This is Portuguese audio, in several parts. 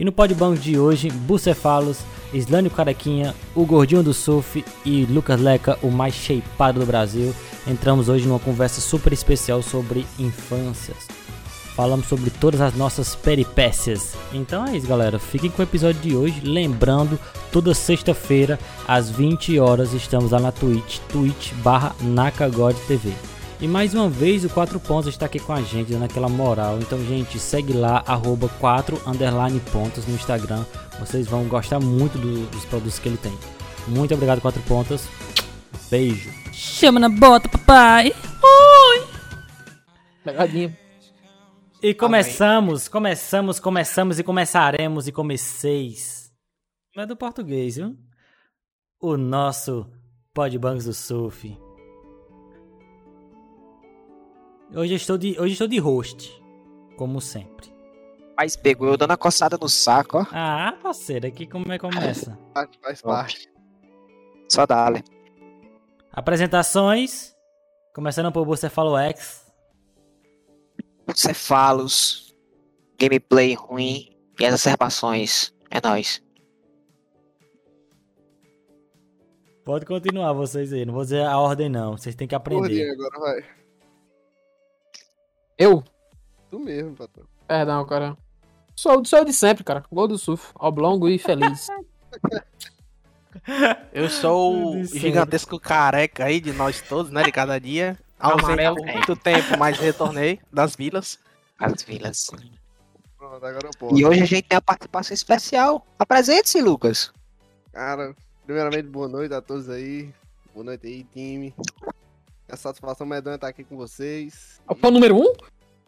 E no Podbang de hoje, Bucefalos, Islânio Carequinha, o Gordinho do Surf e Lucas Leca, o mais shapeado do Brasil. Entramos hoje numa conversa super especial sobre infâncias. Falamos sobre todas as nossas peripécias. Então é isso, galera. Fiquem com o episódio de hoje. Lembrando, toda sexta-feira, às 20 horas, estamos lá na Twitch, twitch barra TV. E mais uma vez o 4 pontos está aqui com a gente, dando aquela moral. Então, gente, segue lá, arroba 4 underline pontos no Instagram. Vocês vão gostar muito do, dos produtos que ele tem. Muito obrigado, 4 pontos. Beijo. Chama na bota, papai. Oi! Pegadinha. E começamos, começamos, começamos e começaremos e comeceis. Não é do português, viu? O nosso Podbanks do Surf. Hoje estou de, hoje estou de host, como sempre. Mas pegou eu dando a coçada no saco, ó. Ah, parceiro, aqui como é que começa? Faz parte. Só dá-lhe. Apresentações. Começando por você falou X. Cefalos, gameplay ruim e as observações. É nóis. Pode continuar vocês aí, não vou dizer a ordem não, vocês têm que aprender. Agora vai. Eu? Tu mesmo, patrão. Perdão, cara. Sou, sou de sempre, cara. Gol do surf. Oblongo e feliz. Eu sou o gigantesco careca aí de nós todos, né? De cada dia. Ausente por muito tempo, mas retornei das vilas. As vilas. Pronto, agora eu posso. E hoje a gente tem a participação especial. Apresente-se, Lucas. Cara, primeiramente, boa noite a todos aí. Boa noite aí, time. É satisfação medonha estar aqui com vocês. O fã número um?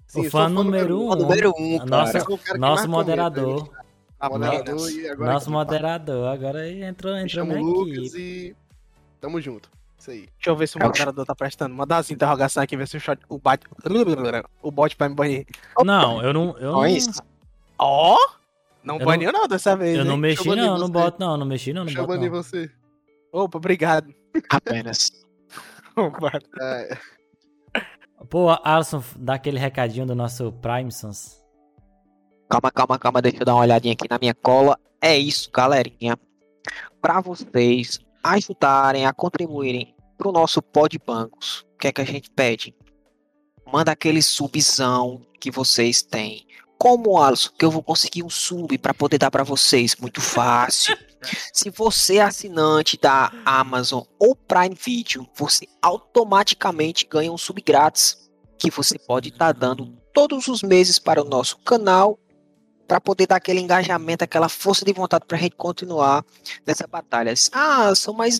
Sim, o fã sou número O um. número um, a cara. nossa, nosso moderador. comenta aí. Moderador e agora Nosso aqui, moderador. Agora aí entrou, entrou chamo na Lucas equipe. e tamo junto. Isso aí. Deixa eu ver se o moderador tá prestando. Manda as interrogações aqui, ver se o shot. O bate. O bot vai me banir. Não, eu não. Eu não. Ó! Não Eu baniu não dessa vez. eu não hein? mexi não, banir não você. boto não, não mexi não, não Deixa eu boto banir não. você. Opa, obrigado. Apenas. É, Pô, Alisson, dá aquele recadinho do nosso Primesons. Calma, calma, calma. Deixa eu dar uma olhadinha aqui na minha cola. É isso, galerinha. Pra vocês ajudarem a contribuírem pro nosso pod bancos, o que é que a gente pede? Manda aquele subzão que vocês têm. Como, Alisson, que eu vou conseguir um sub para poder dar para vocês? Muito fácil. Se você é assinante da Amazon ou Prime Video, você automaticamente ganha um sub grátis que você pode estar dando todos os meses para o nosso canal para poder dar aquele engajamento, aquela força de vontade para a gente continuar nessa batalha. Ah, são mais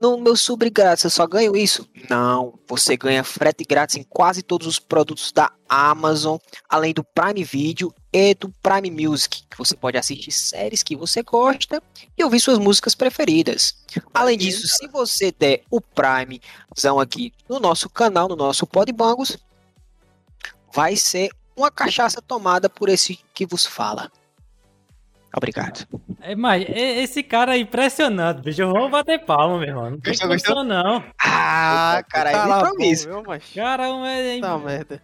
no meu sub grátis, eu só ganho isso? Não, você ganha frete grátis em quase todos os produtos da Amazon, além do Prime Video e do Prime Music, que você pode assistir séries que você gosta e ouvir suas músicas preferidas. Além disso, se você der o Primezão aqui no nosso canal, no nosso Podbangos, vai ser uma cachaça tomada por esse que vos fala. Obrigado. É, mas esse cara é impressionante, bicho. Eu vou bater palma, meu irmão. Não tem Gostou, condição, não. Ah, cara, Tá é lá, compromisso. bom, viu, macho? Cara, é... Tá merda.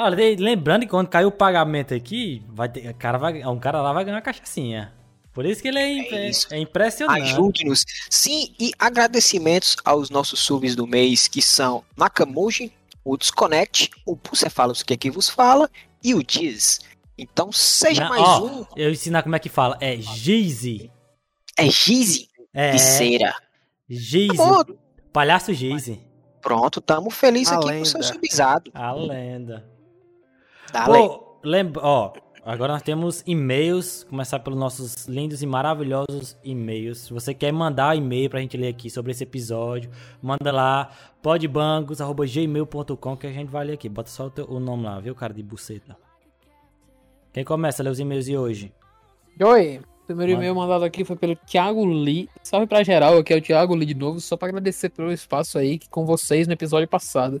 Olha, de- lembrando que quando cair o pagamento aqui, vai ter, cara vai, um cara lá vai ganhar uma cachaçinha. Por isso que ele é, É isso. é impressionante. Ajude-nos. Sim, e agradecimentos aos nossos subs do mês, que são Nakamuji, o Desconnect, o Bucefalos, que aqui vos fala, e o Diz. Então seja Na- mais ó, um. Eu ensinar como é que fala. É Gize. É Gize É, de cera. Gize. Tá Palhaço Gize. Pronto, tamo felizes A aqui com o seu lenda. subizado. A lenda. Dale. Pô, lembra, ó, agora nós temos e-mails, começar pelos nossos lindos e maravilhosos e-mails. Se você quer mandar e-mail pra gente ler aqui sobre esse episódio, manda lá, podbangos.gmail.com que a gente vai ler aqui. Bota só o, teu- o nome lá, viu, cara de buceta. Quem começa a ler os e-mails de hoje? Oi. Primeiro e-mail mandado aqui foi pelo Thiago Lee. Salve pra geral, aqui é o Thiago Lee de novo, só pra agradecer pelo espaço aí com vocês no episódio passado.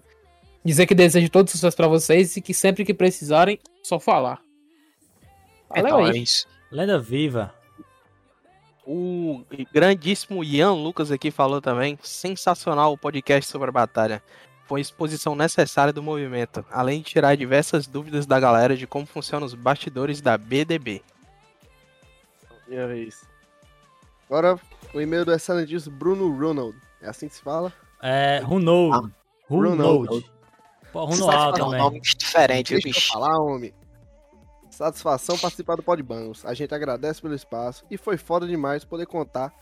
Dizer que desejo todo sucesso pra vocês e que sempre que precisarem, só falar. É Valeu aí. Lenda Viva. O grandíssimo Ian Lucas aqui falou também. Sensacional o podcast sobre a batalha. Foi exposição necessária do movimento, além de tirar diversas dúvidas da galera de como funcionam os bastidores da BDB. Minha vez. Agora, o e-mail do excelentíssimo Bruno Ronald. É assim que se fala? É, Runold. Runold. Runold. Pô, Runold É um também. nome diferente, bicho. falar, homem. Satisfação participar do Podbangos. A gente agradece pelo espaço e foi foda demais poder contar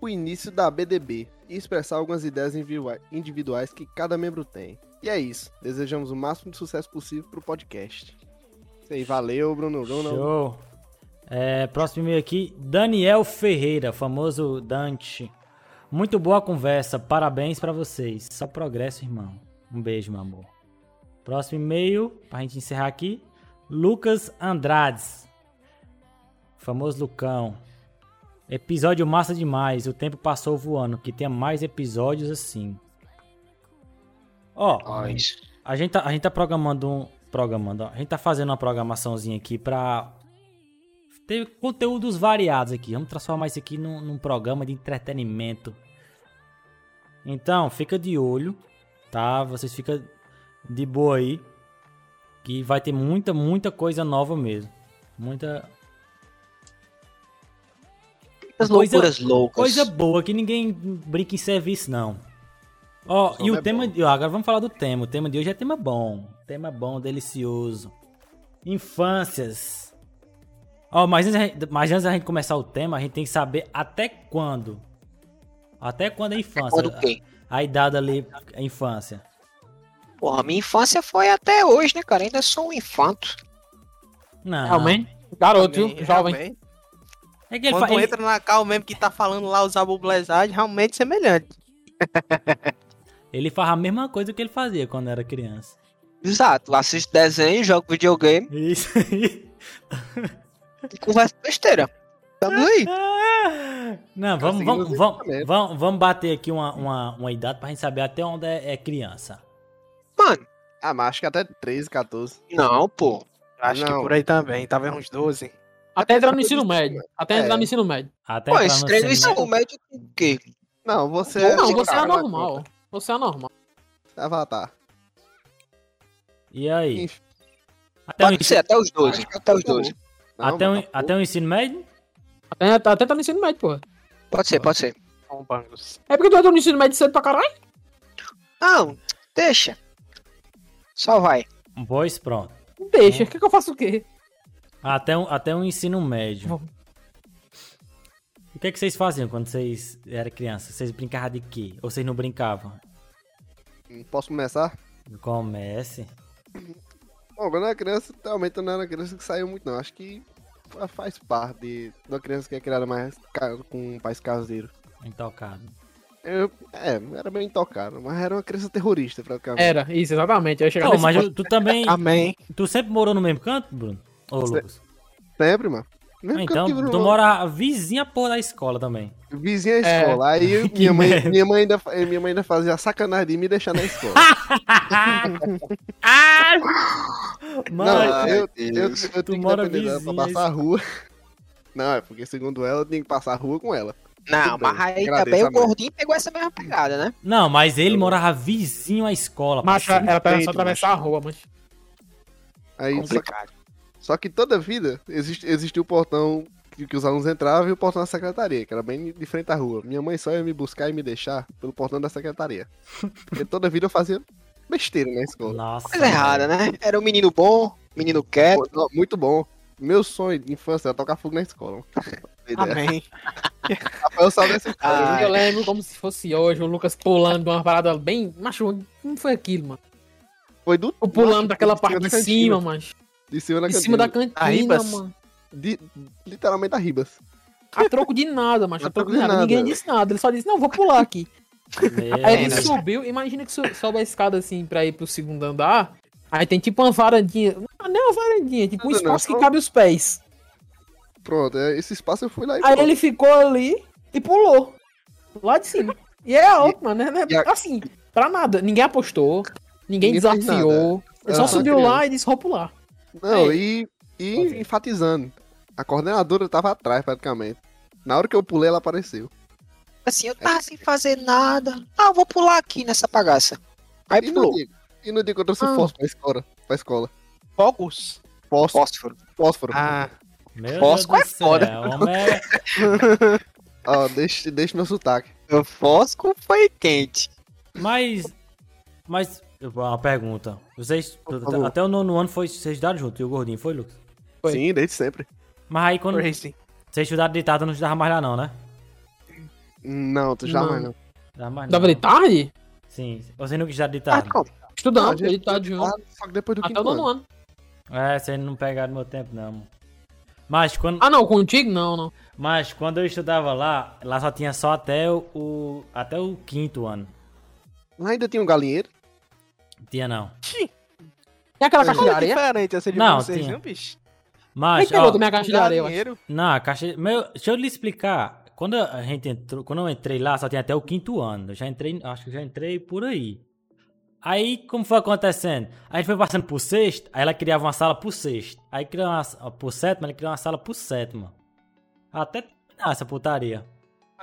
o início da BDB e expressar algumas ideias individua- individuais que cada membro tem. E é isso. Desejamos o máximo de sucesso possível pro podcast. Isso aí, valeu, Bruno Ronald. Show. É, próximo e-mail aqui, Daniel Ferreira, famoso Dante. Muito boa conversa, parabéns pra vocês. Só progresso, irmão. Um beijo, meu amor. Próximo e-mail, pra gente encerrar aqui, Lucas Andrades. Famoso Lucão. Episódio massa demais, o tempo passou voando, que tenha mais episódios assim. Ó, Nós. a gente, tá, a gente tá programando um. Programando, ó. A gente tá fazendo uma programaçãozinha aqui pra ter conteúdos variados aqui. Vamos transformar isso aqui num, num programa de entretenimento. Então, fica de olho, tá? Vocês ficam de boa aí. Que vai ter muita, muita coisa nova mesmo. Muita As Coisa- loucuras loucas. coisa boa que ninguém brinca em serviço, não. Ó, Só e o é tema de. ó, Agora vamos falar do tema. O tema de hoje é tema bom. Tema bom, delicioso. Infâncias. Ó, mas antes, da gente- mas antes da gente começar o tema, a gente tem que saber até quando. Até quando é infância. Quando o quê? A, a idade ali, a infância. Porra, minha infância foi até hoje, né, cara? Ainda sou um infanto. Não. Realmente. Garoto, viu? Jovem. realmente. É que ele, Quando fa- ele- entra na cal mesmo que tá falando lá os abublezados, realmente semelhante. ele faz a mesma coisa que ele fazia quando era criança. Exato. Assisto desenho, jogo videogame Isso aí. e converso besteira. Tamo aí. Não, vamos, vamos, os vamos, vamos, vamos bater aqui uma, uma, uma idade pra gente saber até onde é, é criança. Mano, Ah, mas acho que até 13, 14. não, pô. Acho que Não. por aí também, tava uns 12. Até entrar no ensino médio. Até É. entrar no ensino médio. Até Pô, esse no treino ensino ensino médio com o quê? Não, você Não, é. você é normal. Você é normal. Avatar. E aí? Enfim. Até o, Pode ser, até os 12. Acho que Até os tá bom. 12. Não, até, o, tá até o ensino médio? Até, até entrar no ensino médio, pô. Pode ser, pode ser. É porque tu entrou no ensino médio cedo pra caralho? Não, deixa. Só vai. Pois pronto. Deixa. Quer que eu faça o quê? Até o, até o ensino médio. Vamos. O que, é que vocês faziam quando vocês eram crianças? Vocês brincavam de quê? Ou vocês não brincavam? Posso começar? Comece. Bom, quando eu era criança, realmente eu não era criança que saiu muito, não. Acho que faz parte de uma criança que é criada mais com pais caseiros. Intocado. Eu, é, era bem intocado, mas era uma criança terrorista, praticamente. Era, isso, exatamente. Eu ia chegar Não, mas ponto. tu também. Amém. Tu sempre morou no mesmo canto, Bruno? Ô, Se- Lucas. Sempre, mano. Mesmo Ah, que então, eu tu mora vizinha porra da escola também. Vizinha à É. escola. Aí minha mãe, merda. minha, mãe ainda, fa- minha mãe ainda fazia sacanagem de me deixar na escola. Mano, não, eu, eu, eu, tenho que mora dela pra vizinha, passar a rua. Não, é porque segundo ela, eu tenho que passar a rua com ela. Não, mas aí agradeço também o gordinho pegou essa mesma pegada, né? Não, mas ele morava vizinho à escola. Macho, parceiro. era pra Respeito, só atravessar a rua, mas. Aí, só, Complicado. só que toda vida existe, existia o portão que, que os alunos entravam e o portão da secretaria, que era bem de frente à rua. Minha mãe só ia me buscar e me deixar pelo portão da secretaria. Porque toda vida eu fazia besteira na escola. Nossa. Coisa errada, né? Era um menino bom, menino quieto. Muito bom. Meu sonho de infância era tocar fogo na escola. Amém. Rafael sabe história. Ah, né? Eu lembro como se fosse hoje, o Lucas pulando de uma parada bem. Macho, como foi aquilo, mano? Foi do O pulando Macho, daquela parte de da cima, macho. De cima da De cantina. cima da cantina, Arribas? mano. De- literalmente a Ribas. A troco de nada, macho. A A troco de de nada. nada. Ninguém disse nada. Ele só disse, não, vou pular aqui. Meu Aí ele Deus. subiu, imagina que sobe a escada assim pra ir pro segundo andar. Aí tem tipo uma varandinha. Não, não é uma varandinha, tipo um Não, não, espaço que só- cabe os pés. Pronto, é, esse espaço eu fui lá e Aí pronto. ele ficou ali e pulou. Lá de cima. E é alto, mano. né? a- Assim, pra nada. Ninguém apostou. Ninguém, Ninguém desafiou. Ele só só subiu criança. lá e disse, vou pular. Não, Aí. e, e enfatizando. A coordenadora tava atrás, praticamente. Na hora que eu pulei, ela apareceu. Assim, eu tava sem fazer nada. Ah, eu vou pular aqui nessa bagaça. Aí E pulou. e no dia que eu trouxe Ah. fósforo pra escola, pra escola. Fogos? Fósforo, Fósforo. fósforo. Ah, Meu Fosco Deus é céu, foda. homem é- Ó, deixa, deixa meu sotaque. O Fosco foi quente. Mas. Mas. Uma pergunta. Vocês. favor. Até o nono ano foi, vocês estudaram junto, e o gordinho, foi, Lucas? Foi. Sim, desde sempre. Mas aí quando Crazy. vocês estudaram de tarde, não estudava mais lá, não, né? Não, tu já Não. mais não. Estudava mais Dava de não. tarde? Você Vocês nunca estudaram de Ah, tarde? como? Estudando, A gente ele tá de Ah, junto. Só que depois do Até quinto o nono ano. ano. É, vocês não pegaram meu tempo, não. Mas quando, Ah, não, contigo não, não. mas quando eu estudava lá, lá só tinha só até o, o- até o quinto ano. Lá ainda tinha um galinheiro. Tinha não. Tem aquela caixa de areia? diferente essa de Não, vocês, tinha. viu, bicho? Mas, Quem pegou ó, também a caixa de areia, eu não, a caixa. Meu, deixa eu lhe explicar. Quando a gente entrou, quando eu entrei lá, só tinha até o quinto ano. Eu já entrei, acho que eu já entrei por aí. Aí, como foi acontecendo? A gente foi passando pro sexto, aí ela criava uma sala pro sexto. Aí criava uma pro sétimo, ela criava uma sala pro sétimo. Até terminar essa putaria.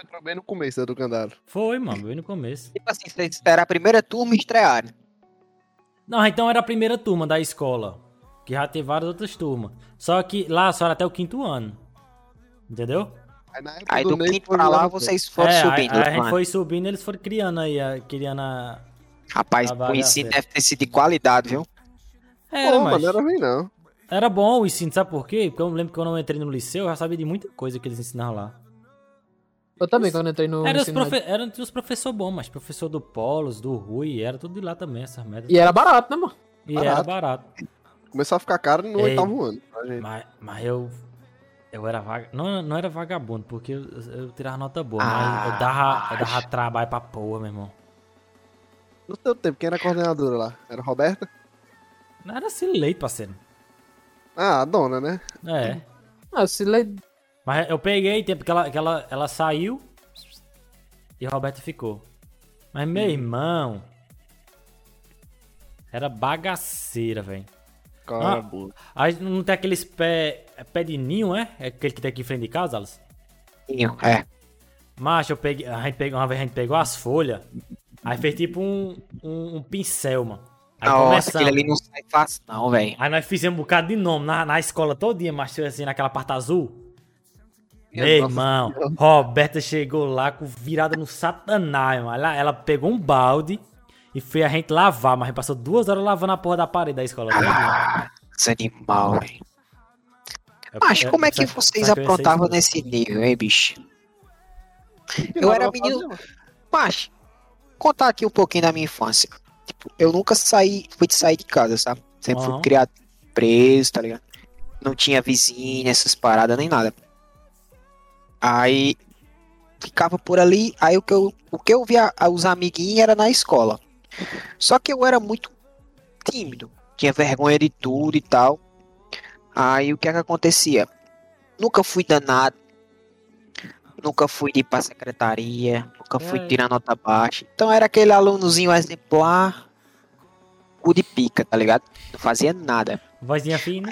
Entrou bem no começo do candado. Foi, mano, bem no começo. Tipo assim, vocês eram a primeira turma e estrearam. Não, então era a primeira turma da escola. Que já teve várias outras turmas. Só que lá só era até o quinto ano. Entendeu? Aí, na época Aí do Ney quinto foi pra lá, vocês foram é, subindo. aí, aí a gente mano. foi subindo e eles foram criando aí, a- criando a... Rapaz, a o ensino deve ter sido de qualidade, viu? Era, Pô, mas... mano, não era ruim não. Era bom o ensino, sabe por quê? Porque eu lembro que quando eu entrei no liceu, eu já sabia de muita coisa que eles ensinavam lá. Eu também, quando entrei no Era os, ensino profe... médio. era os professores bons, mas professor do Polos, do Rui, era tudo de lá também, essas merdas. E era barato, né, mano? E barato. era barato. Começou a ficar caro no Ei. oitavo ano. gente. Mas, mas eu. Eu era vaga... não, não era vagabundo, porque eu, eu tirava nota boa, Ah, mas eu dava, eu dava trabalho pra porra, meu irmão. No teu tempo, quem era a coordenadora lá? Era a Roberta? Não era leite, parceiro. Ah, a dona, né? É. Ah, se le... Mas eu peguei tempo que ela, que ela, ela saiu e a Roberta ficou. Mas meu irmão. Era bagaceira, velho. Cara, Ah. boa. Aí não tem aqueles pé. é Pé de ninho, é? É aquele que tem aqui em frente de casa, Alice? É. Macho, eu peguei. A gente pegou, uma vez a gente pegou as folhas. Aí fez tipo um, um, um pincel, mano. Aí Nossa, começamos. aquele ali não sai fácil, não, velho. Aí nós fizemos um bocado de nome na, na escola todinha, mas assim, naquela parte azul. Meu irmão, Senhora. Roberta chegou lá com virada no satanás, mano. Ela, ela pegou um balde e fez a gente lavar, mas a gente passou duas horas lavando a porra da parede da escola. Ah, desanimal, velho. Eu- Mas eu- como é que sabe- vocês aprontavam nesse nível, hein, bicho? Eu era menino- Mas, contar aqui um pouquinho da minha infância. Tipo, eu nunca saí, fui de sair de casa, sabe? Sempre Aham. fui criado preso, tá ligado? Não tinha vizinha, essas paradas, nem nada. Aí, ficava por ali, aí o que eu, o que eu via os amiguinhos era na escola. Só que eu era muito tímido, tinha vergonha de tudo e tal. Aí o que é que acontecia? Nunca fui danado, nunca fui de ir pra secretaria, nunca fui É. tirar nota baixa. Então era aquele alunozinho exemplar, cu de pica, tá ligado? Não fazia nada. Vozinha fina.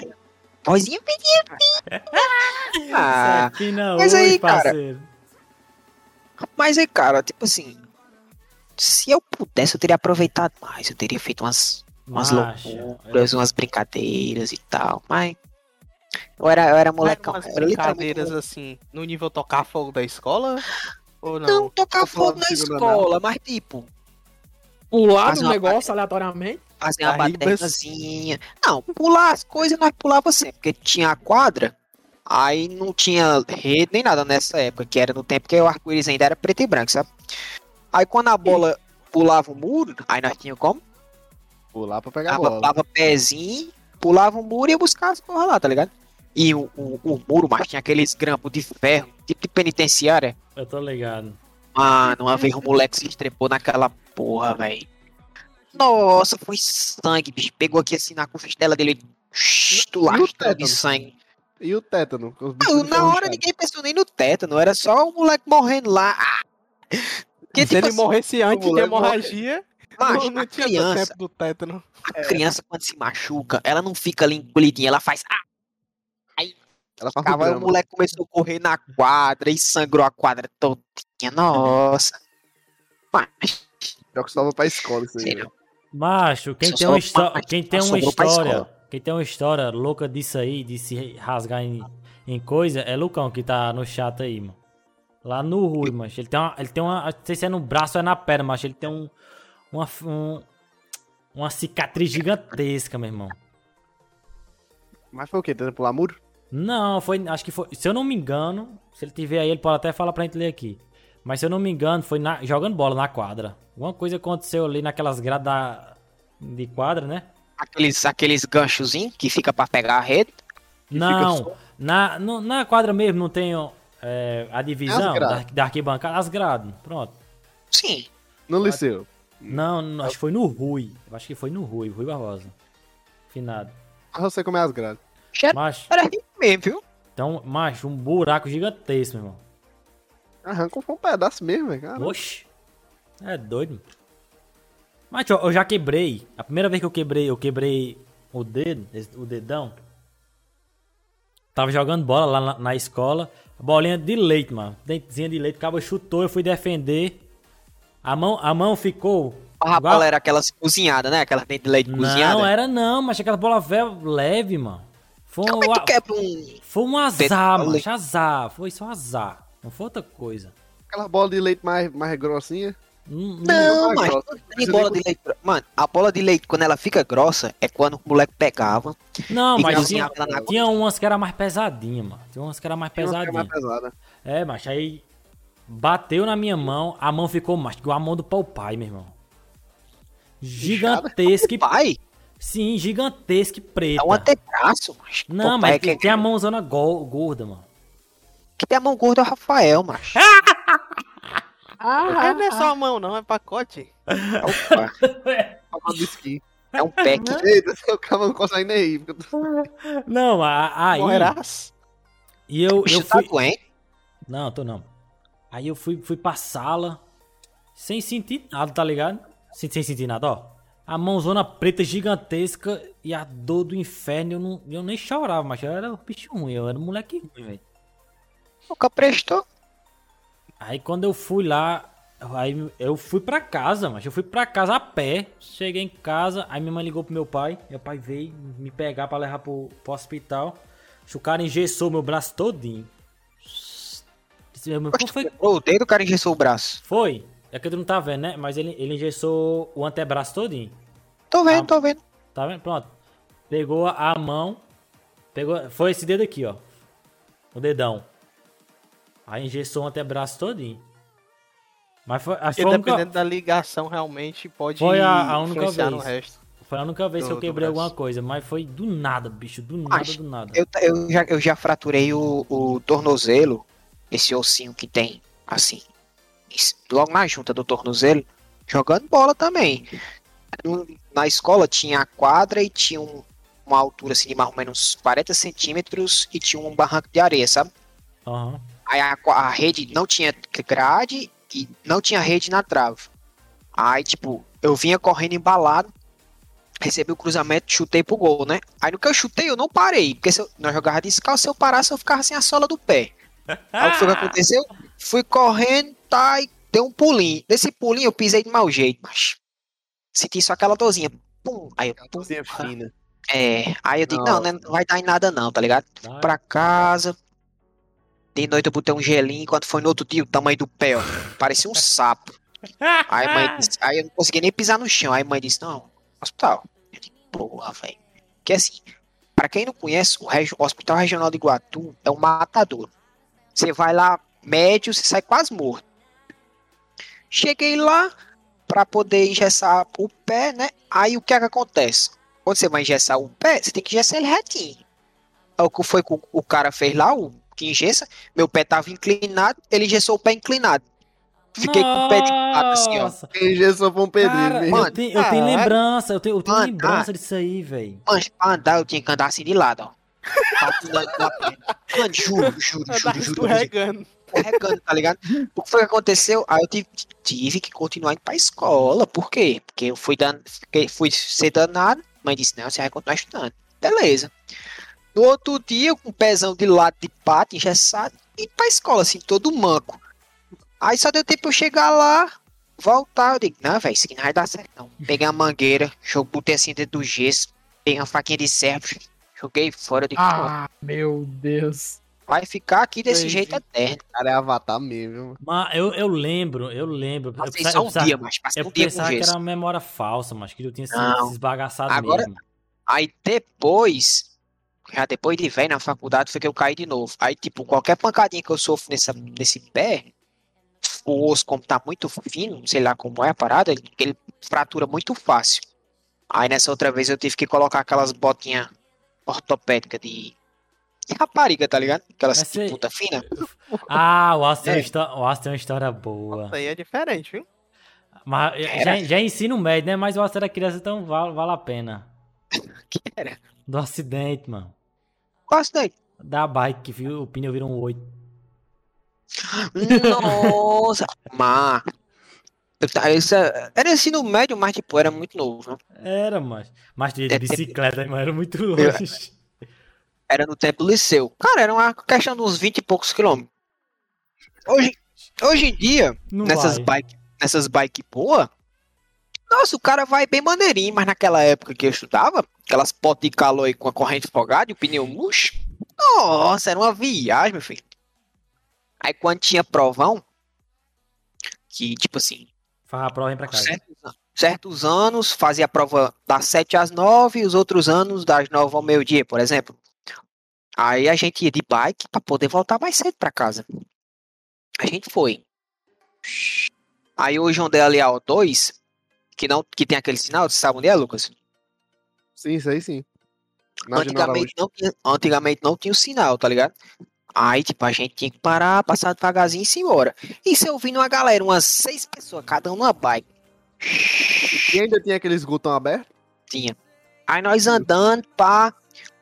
Vozinha pedia. ah, Isso é fina mas aí, hoje, cara, parceiro. mas aí, cara, tipo assim, se eu pudesse, eu teria aproveitado mais. Eu teria feito umas, umas loucuras, umas brincadeiras e tal. Mas eu era, eu era molecão. Era brincadeiras assim, no nível tocar fogo da escola? Ou não? Não, tocar fogo na escola, mas tipo, Pular uma- negócio aleatoriamente. fazer uma badernazinha. Não, pular as coisas nós pulava sempre, porque tinha a quadra, aí não tinha rede nem nada nessa época, que era no tempo que o arco-íris ainda era preto e branco, sabe? Aí quando a bola pulava o muro, aí nós tínhamos como? Pular pra pegar a bola. dava pezinho, pulava o muro e ia buscar as porra lá, tá ligado? E o, o, o muro, mas tinha aqueles grampos de ferro, tipo de penitenciária. Eu tô ligado. Mano, uma vez o moleque se estrepou naquela porra, velho. Nossa, foi sangue, bicho. Pegou aqui assim na costela dele. Tu lá, de sangue. E o tétano? com os bichos Não, na hora ninguém pensou nem no tétano, era só o moleque morrendo lá. Porque, Se tipo ele assim, morresse antes de hemorragia, macho, não, não a tinha criança, tempo do tétano. a criança quando se machuca, ela não fica ali encolhidinha, ela faz. Ah, Ela faz o Cava, aí o moleque começou a correr na quadra e sangrou a quadra todinha. Nossa. Mas, Pior que pra escola isso aí. né? Macho, quem tem, uma pra- quem tem uma história. Quem tem uma história louca disso aí, de se rasgar em, em coisa é Lucão que tá no chat aí, mano. Lá no Rui, mano. Ele tem uma. Ele tem uma. Não sei se é no braço ou é na perna, mas ele tem um. Uma, um, uma cicatriz gigantesca, meu irmão. Mas foi o quê? Tentando pular muro? Não, foi. Acho que foi. Se eu não me engano, se ele tiver aí, ele pode até falar pra gente ler aqui. Mas se eu não me engano, foi na- jogando bola na quadra. Alguma coisa aconteceu ali naquelas gradas da- de quadra, né? Aqueles, aqueles ganchozinhos que fica pra pegar a rede. Não, na, no- na quadra mesmo não tem é, a divisão As grades. da, da arquibancada, as grades. Pronto. Sim. No liceu. Não, não, acho que foi no Rui. Eu acho que foi no Rui, Rui Barbosa. Finado. Mas você comer as grades. Era, Macho, era rico mesmo, viu? então, macho, um buraco gigantesco, meu irmão. Arrancou um pedaço mesmo, velho. Caramba. Oxi. É doido. mano. Mas tio, eu já quebrei. A primeira vez que eu quebrei, eu quebrei o dedo, o dedão. Tava jogando bola lá na, na escola. Bolinha de leite, mano. Dentezinha de leite. O cabo chutou, eu fui defender. A mão, a mão ficou. A igual- bola era aquelas cozinhadas, né? Aquelas dente de leite cozinhada. Não, era não, mas aquela bola velha leve, mano. Foi Como é um, que quebra um. foi um azar, mano. Azar. Foi só azar. Não foi outra coisa. Aquela bola de leite mais, mais grossinha. Não, Não, não mas tem bola de leite. Mano, a bola de leite, quando ela fica grossa, é quando o moleque pegava. não mas tinha, tinha umas que era mais pesadinha, mano. Tinha umas que era mais Tinha uma que é pesadinha. mais pesada. É, mas aí bateu na minha mão, a mão ficou mais igual a mão do pau pai, meu irmão. Gigantesca. Pai, Sim, gigantesca e preta. é um antebraço, mas. Não, Pô, mas é tem, que, tem a mãozona go- gorda, mano. que tem a mão gorda é o Rafael, macho. Ah, não é só a mão, não, é pacote. Opa, Bola de esqui. é um pack. Eita, seu cara não consegue nem ir. Não, aí... Morrerás. E eu, O bicho eu tá fui... doente. Não, tô não. Aí eu fui, fui pra sala, sem sentir nada, tá ligado? Sem, sem sentir nada, ó. A mãozona preta gigantesca e a dor do inferno, eu, não, eu nem chorava, mas eu era um bicho ruim, eu era um moleque ruim, velho. Nunca prestou. Aí quando eu fui lá, aí eu fui pra casa, mas eu fui pra casa a pé. Cheguei em casa, aí minha mãe ligou pro meu pai. Meu pai veio me pegar pra levar pro, pro hospital. O cara engessou meu braço todinho. Disse, meu, foi? O dedo, o cara engessou o braço. Foi. É que tu não tá vendo, né? Mas ele, ele engessou o antebraço todinho. Tô vendo, Ah. tô vendo. Tá vendo? Pronto. Pegou a mão. Pegou. Foi esse dedo aqui, ó. O dedão. Aí engessou o antebraço todinho. Mas foi, acho Porque foi a única, dependendo da ligação, realmente pode Foi a- a única vez. no resto. foi a única vez que eu do- do quebrei alguma coisa. Mas foi do nada, bicho. Do nada, Mas do nada. Eu, eu, já, eu já fraturei o, o tornozelo, esse ossinho que tem, assim, logo na junta do tornozelo, jogando bola também. Na escola tinha a quadra e tinha um- uma altura assim de mais ou menos 40 centímetros e tinha um barranco de areia, sabe? Aham. Aí a, a rede não tinha grade e não tinha rede na trave. Aí, tipo, eu vinha correndo embalado, recebi o cruzamento, chutei pro gol, né? Aí no que eu chutei, eu não parei, porque se eu, nós jogava descalço, se eu parasse, eu ficava sem a sola do pé. Aí o que foi que aconteceu? Fui correndo, tá, e dei um pulinho. Nesse pulinho eu pisei de mau jeito, mas senti só aquela dorzinha. Pum, aí eu, pum, Dorzinha fina. é, aí eu digo, Não. não, não vai dar em nada não, tá ligado? Vai. pra casa. De noite eu botei um gelinho, quando foi no outro dia, o tamanho do pé, ó. Parecia um sapo. Aí mãe disse, aí eu não consegui nem pisar no chão. Aí a mãe disse, não, hospital. Eu digo, porra, velho. Que assim, pra quem não conhece, o, regi- o Hospital Regional de Iguatu é um matador. Você vai lá, médio, você sai quase morto. Cheguei lá pra poder engessar o pé, né? Aí o que é que acontece? Quando você vai engessar o pé, você tem que engessar ele retinho. Aí O que foi que o, cara fez lá, o que engessa, meu pé tava inclinado, ele engessou o pé inclinado. Fiquei com o pé de lado assim, ó. Nossa. Engessou foi um pedreiro Cara, mesmo. eu, tenho, eu tenho lembrança, eu tenho, eu tenho Mano, lembrança disso aí, velho. Mano, pra andar eu tinha que andar assim de lado, ó. Patinando na perna. Mano, juro, juro, juro, juro. juro escorregando. Carregando, tá ligado? O que foi que aconteceu? Aí eu tive, tive que continuar indo pra escola. Por quê? Porque eu fui, dan, fui ser danado. Mãe disse, não, você vai continuar estudando. Beleza. No outro dia, com o pezão de lado de pato, engessado, e pra escola, assim, todo manco. Aí só deu tempo eu chegar lá, voltar. Eu digo, não, velho, isso aqui não vai dar certo, não. Peguei a mangueira, jogo, botei assim dentro do gesso, peguei uma faquinha de servo, joguei fora de Ah, meu Deus. Vai ficar aqui desse jeito eterno. Cara, é avatar mesmo? Mas eu, eu lembro, eu lembro. Eu, Passei pensava- só eu um dia, mas passei eu um dia com pensava que era uma memória falsa, mas que eu tinha se esbagaçado Agora- mesmo. Aí depois, já depois de velho na faculdade, foi que eu caí de novo. Aí, tipo, qualquer pancadinha que eu sofro nessa, nesse pé, o osso, como tá muito fino, sei lá como é a parada, ele, ele fratura muito fácil. Aí nessa outra vez eu tive que colocar aquelas botinhas ortopédicas de rapariga, tá ligado? Aquelas de sei- puta fina. Ah, o uma É. histó- o Aço tem uma história boa. Isso aí é diferente, viu? Mas já, já é ensino médio, né? Mas o Aço era criança, então vale, vale a pena. Que era? Do acidente, mano. Quase daí. Da bike que viu, o pneu virou um 8. Nossa! Mas. Isso é- era ensino médio, mas tipo, era muito novo, né? Era, mas. Mas de É, bicicleta, mas era muito longe. Era no tempo do liceu. Cara, era uma questão de uns 20 e poucos quilômetros. Hoje, hoje em dia, Não nessas vai. bike, nessas bike boa, nossa, o cara vai bem maneirinho, mas naquela época que eu estudava, aquelas potes de calor aí com a corrente folgada e o pneu murcho, nossa, era uma viagem, meu filho. Aí quando tinha provão, que tipo assim, Faz a prova, vem pra casa. certos, certos anos fazia a prova das 7 às 9 e os outros anos das 9 ao meio-dia, por exemplo. Aí a gente ia de bike para poder voltar mais cedo para casa. A gente foi. Aí hoje onde é ali a O2, que não que tem aquele sinal, você sabe onde é, Lucas? Sim, isso aí sim. Na Antigamente não, tinha, antigamente não tinha o sinal, tá ligado? Aí, tipo, a gente tinha que parar, passar devagarzinho e se embora. E se eu vi uma galera, umas seis pessoas, cada um numa bike. E ainda tinha aquele esgotão aberto? Tinha. Aí nós andando, pá.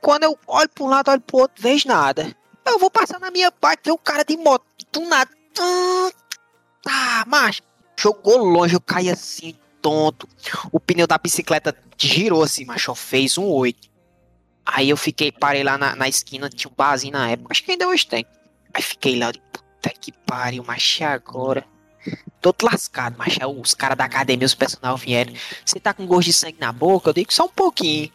Quando eu olho pra um lado, olho pro outro, vejo nada. Eu vou passar na minha bike, ver o cara de moto, do nada. Ah, Tá, macho. Jogou longe, eu caí assim, tonto. O pneu da bicicleta girou assim, macho, fez um oito. Aí eu fiquei, parei lá na, na esquina, tinha um barzinho na época, acho que ainda hoje tem. Aí fiquei lá, puta que pariu, macho, agora? Todo lascado, macho. Aí Os caras da academia, os personal vieram. Você tá com gosto de sangue na boca? Eu digo só um pouquinho.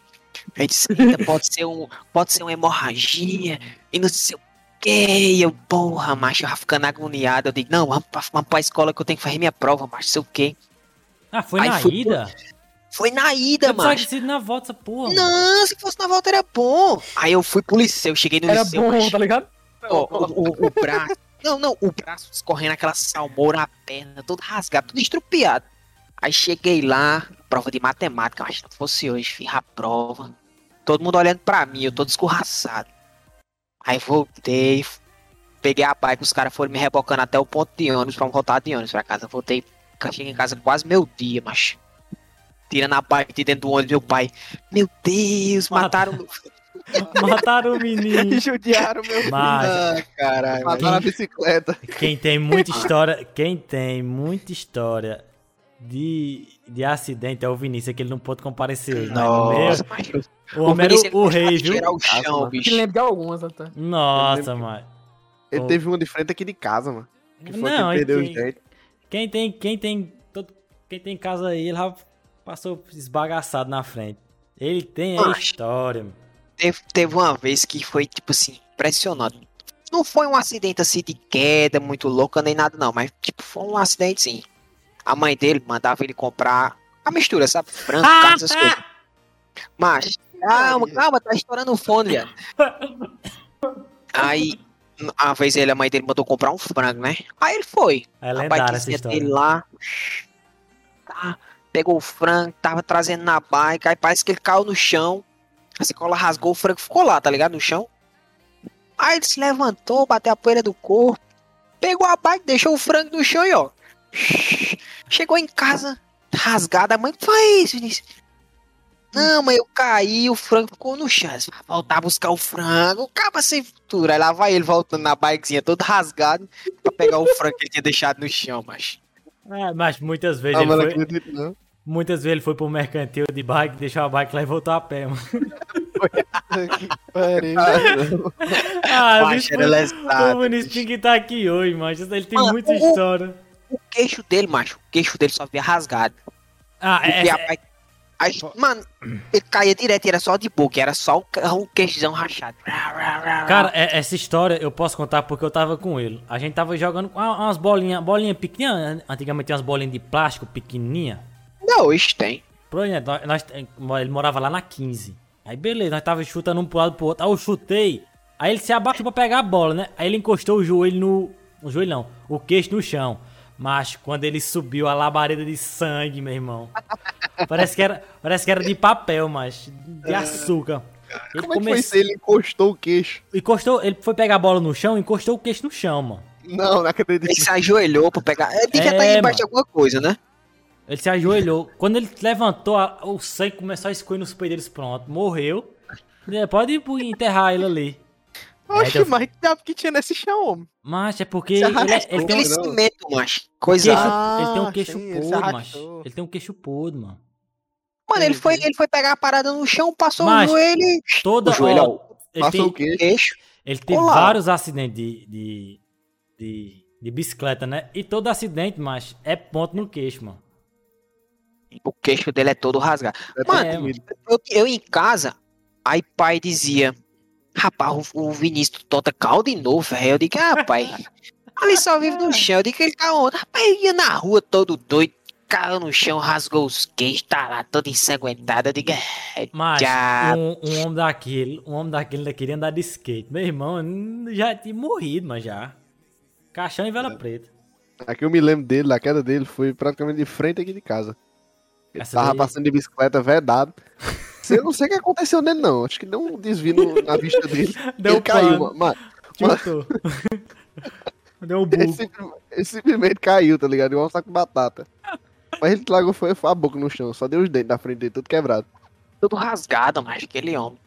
Aí disse, "Eita, pode ser um, pode ser uma hemorragia e não sei o que. Eu, porra, macho, eu já ficando agoniado. Eu digo, não, vamos pra, vamos pra escola que eu tenho que fazer minha prova, macho, sei o que. Ah, foi Aí na fui- ida? Foi na ida, macho. na volta essa porra. mano. Não, se fosse na volta era bom. Aí eu fui pro liceu, cheguei no Era liceu, bom, macho. tá ligado? Ó, o, o- o braço. Não, não, o braço escorrendo aquela salmoura, a perna, todo rasgado, tudo estrupiado. Aí cheguei lá, prova de matemática, mas se não fosse hoje, fiz a prova. Todo mundo olhando pra mim, eu todo escorraçado. Aí voltei, peguei a bike, os caras foram me rebocando até o ponto de ônibus pra voltar de ônibus pra casa. Voltei, cheguei em casa quase meu dia, mas tirando a bike de dentro do ônibus, meu pai. Meu Deus, mataram. filho." Mataram o menino. Judiaram meu Mas Ah, caralho. Mataram a bicicleta. quem tem muita história, quem tem muita história de, de acidente é o Vinícius, que ele não pôde comparecer mas Nossa, meu, macho. o o, o rei, viu? o Nossa, chão, bicho. lembro de algumas até. Nossa, mano. Ele teve uma de frente aqui de casa, mano. Que foi Não, que ele perdeu e os quem- dentes. Quem tem, quem tem, todo, quem tem casa aí, ele já passou esbagaçado na frente. Ele tem a história. mano. Teve, teve uma vez que foi, tipo assim, impressionante. Não foi um acidente assim de queda muito louca nem nada, não. Mas, tipo, foi um acidente sim. A mãe dele mandava ele comprar a mistura, sabe? Frango, carne, essas coisas. Mas, calma, calma, tá estourando o fone, viado. Aí, uma vez ele, a mãe dele mandou comprar um frango, né? Aí ele foi. É a bikezinha dele lá. Tá, pegou o frango, tava trazendo na bike, aí parece que ele caiu no chão. A sacola rasgou, o frango ficou lá, tá ligado? No chão. Aí ele se levantou, bateu a poeira do corpo, pegou a bike, deixou o frango no chão e ó. Chegou em casa, rasgada, a mãe, isso, Vinícius? Não, mãe, eu caí, o frango ficou no chão. Voltar a buscar o frango, acaba sem futuro. Aí lá vai ele voltando na bikezinha, todo rasgado, pra pegar o frango que ele tinha deixado no chão, mas. É, mas muitas vezes Ah, ele mas foi, acredito não. muitas vezes ele foi pro mercantil de bike, deixou a bike lá e voltou a pé, mano. Que pariu. Ah, o Vinícius, o tinha que estar aqui hoje, mas ele tem Mano, muita o- história. O queixo dele, macho, o queixo dele só via rasgado. Ah, Porque a, essa, bike, Aí, mano, ele caía direto, e era só de boca, era só o, o queixão rachado. Cara, é- essa história eu posso contar porque eu tava com ele. A gente tava jogando com uma- umas bolinhas, bolinhas pequenininhas. Antigamente tinha umas bolinhas de plástico pequenininha. Não, isso tem. Por exemplo, nós, nós- ele morava lá na 15. Aí beleza, nós tava chutando um pro lado pro outro. Aí eu chutei. Aí ele se abaixou pra pegar a bola, né? Aí ele encostou o joelho no. O joelho não, o queixo no chão. Mas quando ele subiu a labareda de sangue, meu irmão. Parece que era, parece que era de papel, mas de açúcar. Ele Como é que foi isso? Ele encostou o queixo. Encostou, ele foi pegar a bola no chão, encostou o queixo no chão, mano. Não, não acredito. Ele se ajoelhou pra pegar. Ele devia É, estar embaixo de alguma coisa, né? Ele se ajoelhou. Quando ele levantou, o sangue começou a escorrer nos peitos. Pronto, morreu. É, Pode enterrar ele ali. Oxe, então- mas que diabo que tinha nesse chão, homem? Mas é porque ele, é- ele tem um Aquele não. cimento, macho. queixo, Coisa. Ah, ele tem um queixo sim, ele se podre, mas arrastou. ele tem um queixo podre, mano. Mano, ele foi, ele foi pegar a parada no chão, passou Mas- o joelho e. Toda O joelho, ó, ó, ele Passou o tem, queixo. queixo. ele teve Olá. vários acidentes de, de, de, de bicicleta, né? E todo acidente, mas é ponto no queixo, mano. O queixo dele é todo rasgado. Mano, É, mano. eu, eu em casa, aí pai dizia: Rapaz, o, o Vinícius tota cal de novo, velho. Eu digo, ah, pai. Ali só vive no chão. Eu digo que ele tá onde? Rapaz, ele ia na rua todo doido, caiu no chão, rasgou os queixos, tá lá todo ensanguentado. Eu digo, é, Mas já. um, um homem daquele, um homem daquele ainda queria andar de skate. Meu irmão já tinha morrido, mas já. Caixão e É. vela preta. A que eu me lembro dele, a queda dele, foi praticamente de frente aqui de casa. Ele Essa tava daí- passando de bicicleta vedado. Eu não sei o que aconteceu nele, não. Acho que deu um desvio no- na vista dele. Deu ele caiu, pano. mano. Chutou. Deu um ele, bug. simplesmente- ele simplesmente caiu, tá ligado? Igual um saco de batata. Mas ele tragou foi, foi a boca no chão, só deu os dentes na frente dele, tudo quebrado. Tudo rasgado, mas aquele homem.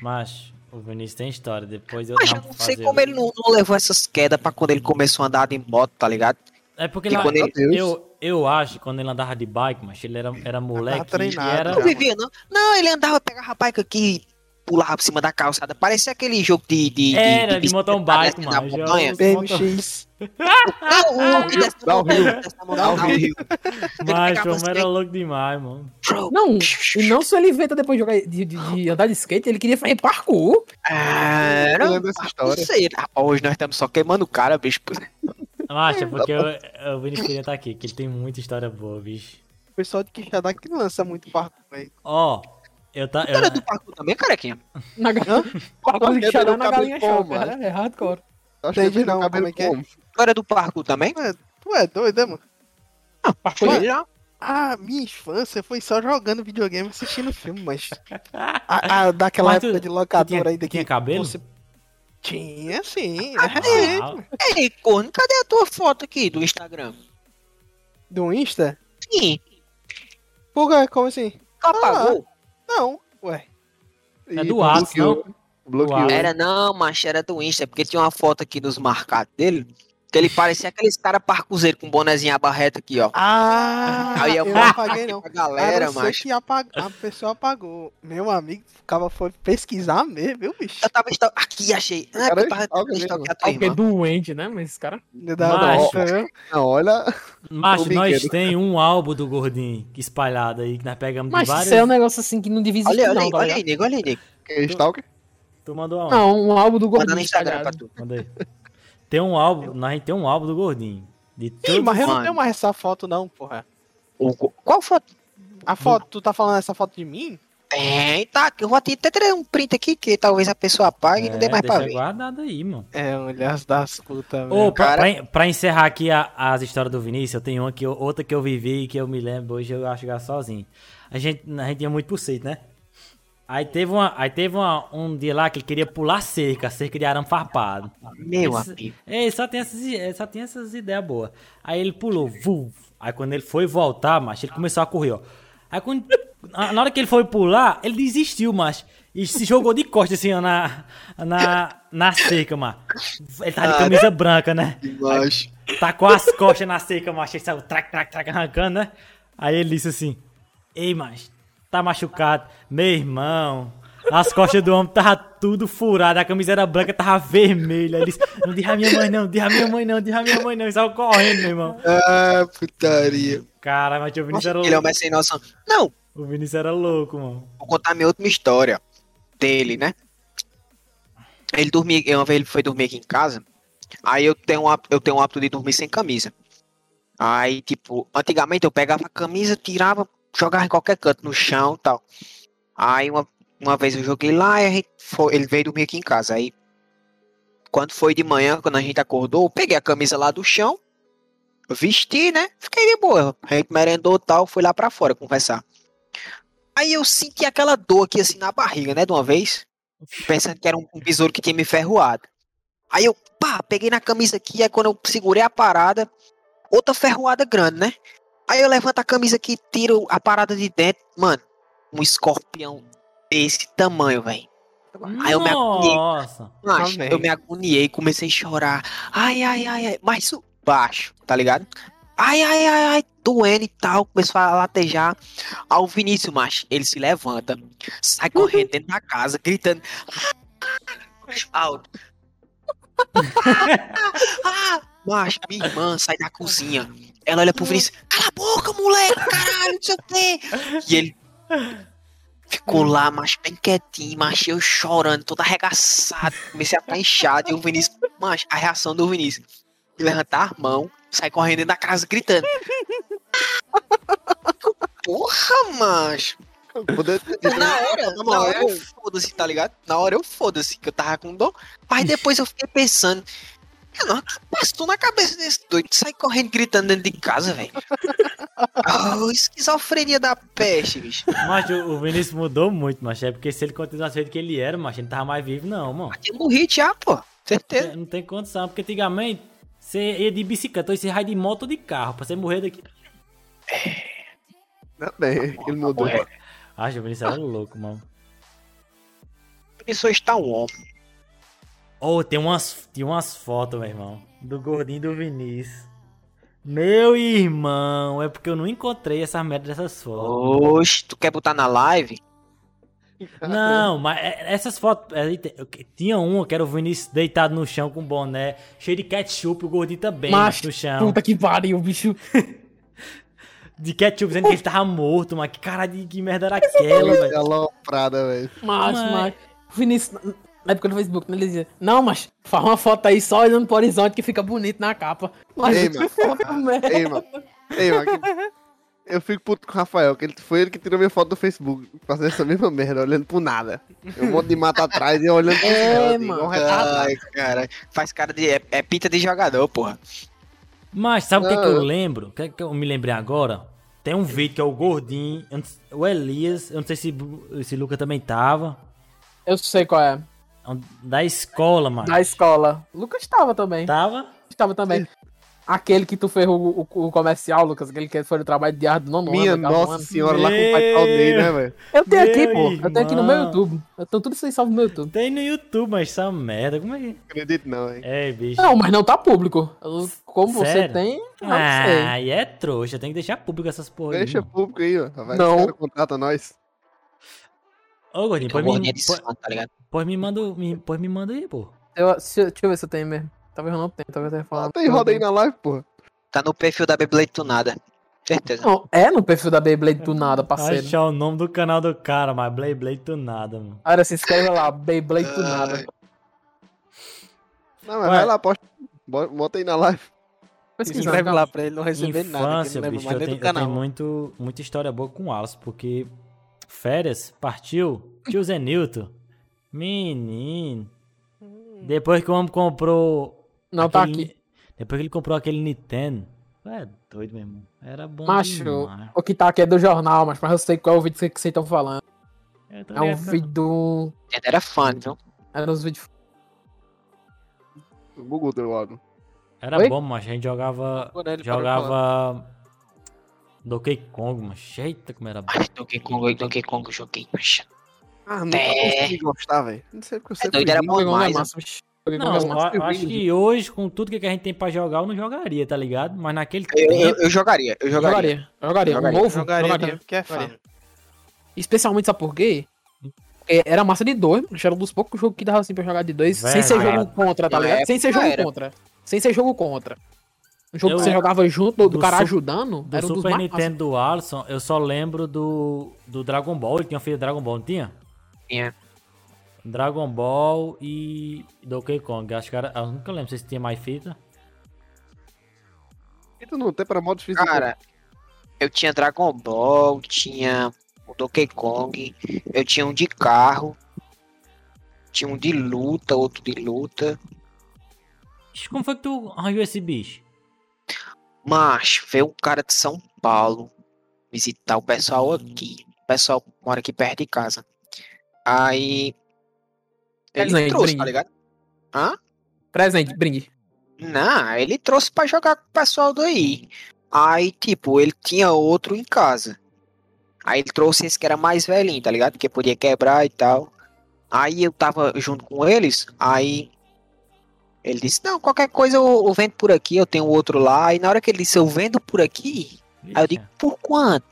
Mas o Vinícius tem história. Depois eu Mas eu não sei como ele não, não levou essas quedas pra quando ele começou a andar de moto, tá ligado? É porque E lá, ele- eu, eu acho que quando ele andava de bike, mas ele era, era moleque. e treinado, era, Não vivia, não. Não, ele andava, pegava a bike aqui, pulava por cima da calçada. Parecia aquele jogo de. de Era de bicicleta mountain bike, descendo a mano. já montanha. os BMX. Não, o que desce Dá o rio. desce a montanha, dá o rio. Mas pegava o as homem era louco demais, mano. Não, e não só ele inventa depois de, jogar, de, de- de andar de skate, ele queria fazer parkour. Ah, Eu não, lembro dessa não história. sei. Rapaz, hoje nós estamos só queimando o cara, bicho. Mas é porque eu- o Vinícius queria estar aqui, que ele tem muita história boa, bicho. O pessoal de Quixadá que lança muito parkour, velho. Ó, eu tá. Tu era Eu, do parkour também, carequinha? Na galinha. Parkour que de ele xadá deu na galinha choca. mano? É, é hardcore. Acho que Entendi perdeu não, cabelo como é que é? Tu era do parkour também? Tu é doido, né, mano? Parkour Mano, de... Já. A minha infância foi só jogando videogame e assistindo filme, mas. A, a- daquela Mas tu- época de locadora tinha- ainda tinha que. cabelo? Você... Tinha, sim. É. Ah, Ei, corno, cadê a tua foto aqui do Instagram? Do Insta? Sim, Por quê? Como assim? tu apagou? Não, ué. É do Whats, bloqueou. Bloqueou. Era não, mas era do Insta, porque tinha uma foto aqui nos marcados dele, que ele parecia aqueles caras parcuzeiros com bonezinho abarreta aqui, ó. Ah, Aí eu eu não apaguei não. Pra A galera, mas que apag... a pessoa apagou. Meu amigo ficava foi pesquisar mesmo, viu, bicho? eu tava estal- aqui, achei. Ah, Cara, tava Porque é doente, né? Mas esse cara... Viu? Não, olha. Macho, nós tem um álbum do Gordinho espalhado aí, que nós pegamos Mas de várias... isso é um negócio assim que não devia existir, Olha, olha não, aí, tá olha aí, nego, olha aí, nego. Que é Stalker? Tu mandou aonde? Não, um álbum do Manda Gordinho no Instagram pra tu. Manda aí. Tem um álbum, nós tem um álbum do Gordinho. De Ih, mas eu não tenho mais essa foto não, porra. O- Qual foto? A foto, tu tá falando essa foto de mim? Tem, tá. Eu vou até tirar um print aqui, que talvez a pessoa apague e não dê mais pra É, ver. guardado aí, mano. É, olhas das putas, Ô, pra, cara- pra, pra encerrar aqui a- as histórias do Vinícius, eu tenho uma que outra que eu vivi e que eu me lembro hoje, eu acho que era sozinho. A gente, a gente ia muito pro sítio, né? Aí teve, uma, aí teve uma, um dia lá que ele queria pular cerca, cerca de arame farpado. Meu Esse- amigo. Ele só tem essas, ele só tem essas ideias boas. Aí ele pulou, vu. Aí quando ele foi voltar, macho, ele começou a correr, ó. Aí quando, na hora que ele foi pular, ele desistiu, macho. E se jogou de costas assim, ó, na, na, na cerca, macho. Ele tava de camisa branca, né? Mas. Tacou as costas na cerca, macho. Ele saiu trac, trac, trac, arrancando, né? Aí ele disse assim: Ei, macho, tá machucado. Meu irmão, as costas do homem tava tudo furado, a camisa era branca, tava vermelha. Ele disse: Não diz a minha mãe, não, diz a minha mãe, não, diz a minha mãe, não. E saiu correndo, meu irmão. Ah, putaria. Cara, mas o Vinícius era Ele é um sem noção. Não, O Vinícius era louco, mano. Vou contar minha última história dele, né? Ele dormia, uma vez ele foi dormir aqui em casa. Aí eu tenho, um eu tenho um hábito de dormir sem camisa. Aí, tipo, antigamente eu pegava a camisa, tirava, jogava em qualquer canto, no chão e tal. Aí uma, uma vez eu joguei lá e foi- ele veio dormir aqui em casa. Aí, quando foi de manhã, quando a gente acordou, eu peguei a camisa lá do chão, vesti, né? Fiquei de boa. A gente merendou e tal, fui lá pra fora conversar. Aí eu senti aquela dor aqui assim na barriga, né? De uma vez. Pensando que era um, um besouro que tinha me ferroado. Aí eu, pá, peguei na camisa aqui, aí quando eu segurei a parada, outra ferroada grande, né? Aí eu levanto a camisa aqui, tiro a parada de dentro, mano, um escorpião desse tamanho, velho. Aí eu me agoniei, Nossa. macho, eu me agoniei, comecei a chorar. Ai, ai, ai, ai, mas isso baixo, tá ligado? Ai, ai, ai, ai, doendo e tal, começou a latejar. Aí o Vinícius, macho, ele se levanta, sai correndo dentro da casa, gritando. Alto. ah, macho, minha irmã sai da cozinha. Ela olha pro Vinícius, cala a boca, moleque, caralho, não sei o quê. E ele ficou lá, macho, bem quietinho, macho, eu chorando, todo arregaçado. Comecei a ficar inchado. E o Vinícius, macho, a reação do Vinícius. Ele levantar a mão, sai correndo dentro da casa gritando. Porra, macho. Poder- Na hora, na hora eu foda-se, tá ligado? Na hora eu foda-se, que eu tava com dor. Mas depois eu fiquei pensando. Mano, o que passou na cabeça desse doido? Sai correndo gritando dentro de casa, velho. Oh, esquizofrenia da peste, bicho. Mas o, o Vinícius mudou muito, mas é porque se ele continuasse do jeito que ele era, mas ele não tava mais vivo, não, mano. Eu morri já, pô. Certeza. Não tem condição, porque antigamente você ia de bicicleta, hoje você vai de moto ou de carro, pra você morrer daqui. Ainda bem, ele mudou. Que o Vinícius era louco, mano. Isso está um homem. Oh, tem umas, tem umas fotos, meu irmão, do gordinho do Vinícius. Meu irmão, é porque eu não encontrei essa merda dessas fotos. Oxe, tu quer botar na live? Não, mas é- essas fotos. é, Tinha uma que era o Vinícius deitado no chão com boné, cheio de ketchup, o gordinho também Macho, no chão. Puta que pariu, bicho. De ketchup, dizendo que ele tava morto, mas que cara de que merda era aquela, velho? Aloprada, velho. Macho, Mas- macho. O Vinícius, na época do Facebook, né, ele dizia, não, mas faz uma foto aí só olhando pro horizonte que fica bonito na capa. Mas Ei, que mano. foto merda. Ei, mano. Ei, mano. que- Eu fico puto com o Rafael, que ele, foi ele que tirou minha foto do Facebook, fazendo essa mesma merda, olhando pro nada. Um monte de mata atrás e eu olhando pro É, céu, assim, mano. Ai, cara. Faz cara de. É, é pinta de jogador, porra. Mas sabe o que, que Não. eu lembro? O que, que eu me lembrei agora? Tem um vídeo que é o gordinho, eu o Elias, eu não sei se esse Luca também tava. Eu sei qual é. É Da escola, mano. Da escola. Lucas estava também. Tava? Estava também. Aquele que tu ferrou o, o- o comercial, Lucas, aquele que foi no trabalho de ar do nono Minha ano, nossa ano. senhora, lá com o pai Claudinei, né, velho? Eu tenho aqui, Meu pô. Eu tenho aqui no meu. YouTube. Eu tenho tudo isso aí salvo no meu YouTube. Tem no YouTube, mas essa merda, como é que... Acredito não, hein? É, bicho. Não, mas não tá público. Como você Sério? tem, eu não Ah, sei. aí é trouxa, tem que deixar público essas porra. aí, Deixa mano. público aí, ó. Vai, Não. contratam nós. Ô, gordinho, pois me, tá ligado? pois me manda, me, pois me manda aí, pô. Eu, se- deixa eu ver se eu tenho mesmo. Talvez eu não tenha, talvez eu tenha falado. Tem roda aí na live, porra. Tá no perfil da Beyblade Tunada. Certeza. Não, é no perfil da Beyblade do nada, parceiro. Achar o nome do canal do cara, mas Blade Blade do nada, mano. Olha, se inscreve lá, Beyblade do nada. Ai. Não, mas Ué. vai lá, posta. Bo- Bota aí na live. Se inscreve lá pra ele não receber nada, Infância, não leva bicho, eu tenho, eu tenho muito, muita história boa com o Wallace, porque férias, partiu, tio Zenilton, menino, depois que o homem comprou... Não, tá aquele- aqui. Depois que ele comprou aquele Nintendo, é doido, meu irmão, era bom Macho, demais. o que tá aqui é do jornal, mas, mas eu sei qual é o vídeo que vocês estão falando. Eu tô É um não. vídeo do. Ele Era fã, viu? É nos vídeos. Google teu lado. Era Oi? bom, mas a gente jogava, jogava Donkey Kong, mas eita como era bom. Mas Donkey Kong, Donkey Kong eu joguei. Mas... Ah, nunca É. consegui gostar, velho. Não sei porque eu É doido, era bom é demais. massa, Não, é eu, eu acho que hoje, com tudo que a gente tem pra jogar, eu não jogaria, tá ligado? Mas naquele Eu, tempo... eu, eu jogaria, eu Eu jogaria. jogaria. Eu jogaria. Um Jogaria, novo? Jogaria, jogaria. porque é fã. Especialmente, sabe por quê? Porque era massa de dois, mas era um dos poucos jogos que dava assim pra jogar de dois, sem ser jogo contra, tá ligado? Sem ser jogo contra. Sem ser jogo contra. Um jogo Eu- que você jogava junto, do, do cara Su- ajudando. Do era um dos Super mais Nintendo do Alisson, eu só lembro do, do Dragon Ball. Ele tinha feito Dragon Ball, não tinha? Tinha. Dragon Ball e Donkey Kong. Acho que era. Eu nunca lembro se tinha mais fita. Tu não tem pra modo difícil. Cara, eu tinha Dragon Ball, tinha o Donkey Kong, eu tinha um de carro, tinha um de luta, outro de luta. Como foi que tu arranjou esse bicho? Mas veio um cara de São Paulo visitar o pessoal aqui. O pessoal mora aqui perto de casa. Aí. Ele Presente, trouxe, brinde. tá ligado? Hã? Presente, brinde. Não, ele trouxe pra jogar com o pessoal daí. Aí, tipo, ele tinha outro em casa. Aí ele trouxe esse que era mais velhinho, tá ligado? Que podia quebrar e tal. Aí eu tava junto com eles, aí ele disse, não, qualquer coisa eu, eu vendo por aqui, eu tenho outro lá. E na hora que ele disse, eu vendo por aqui, aí eu digo, por quanto?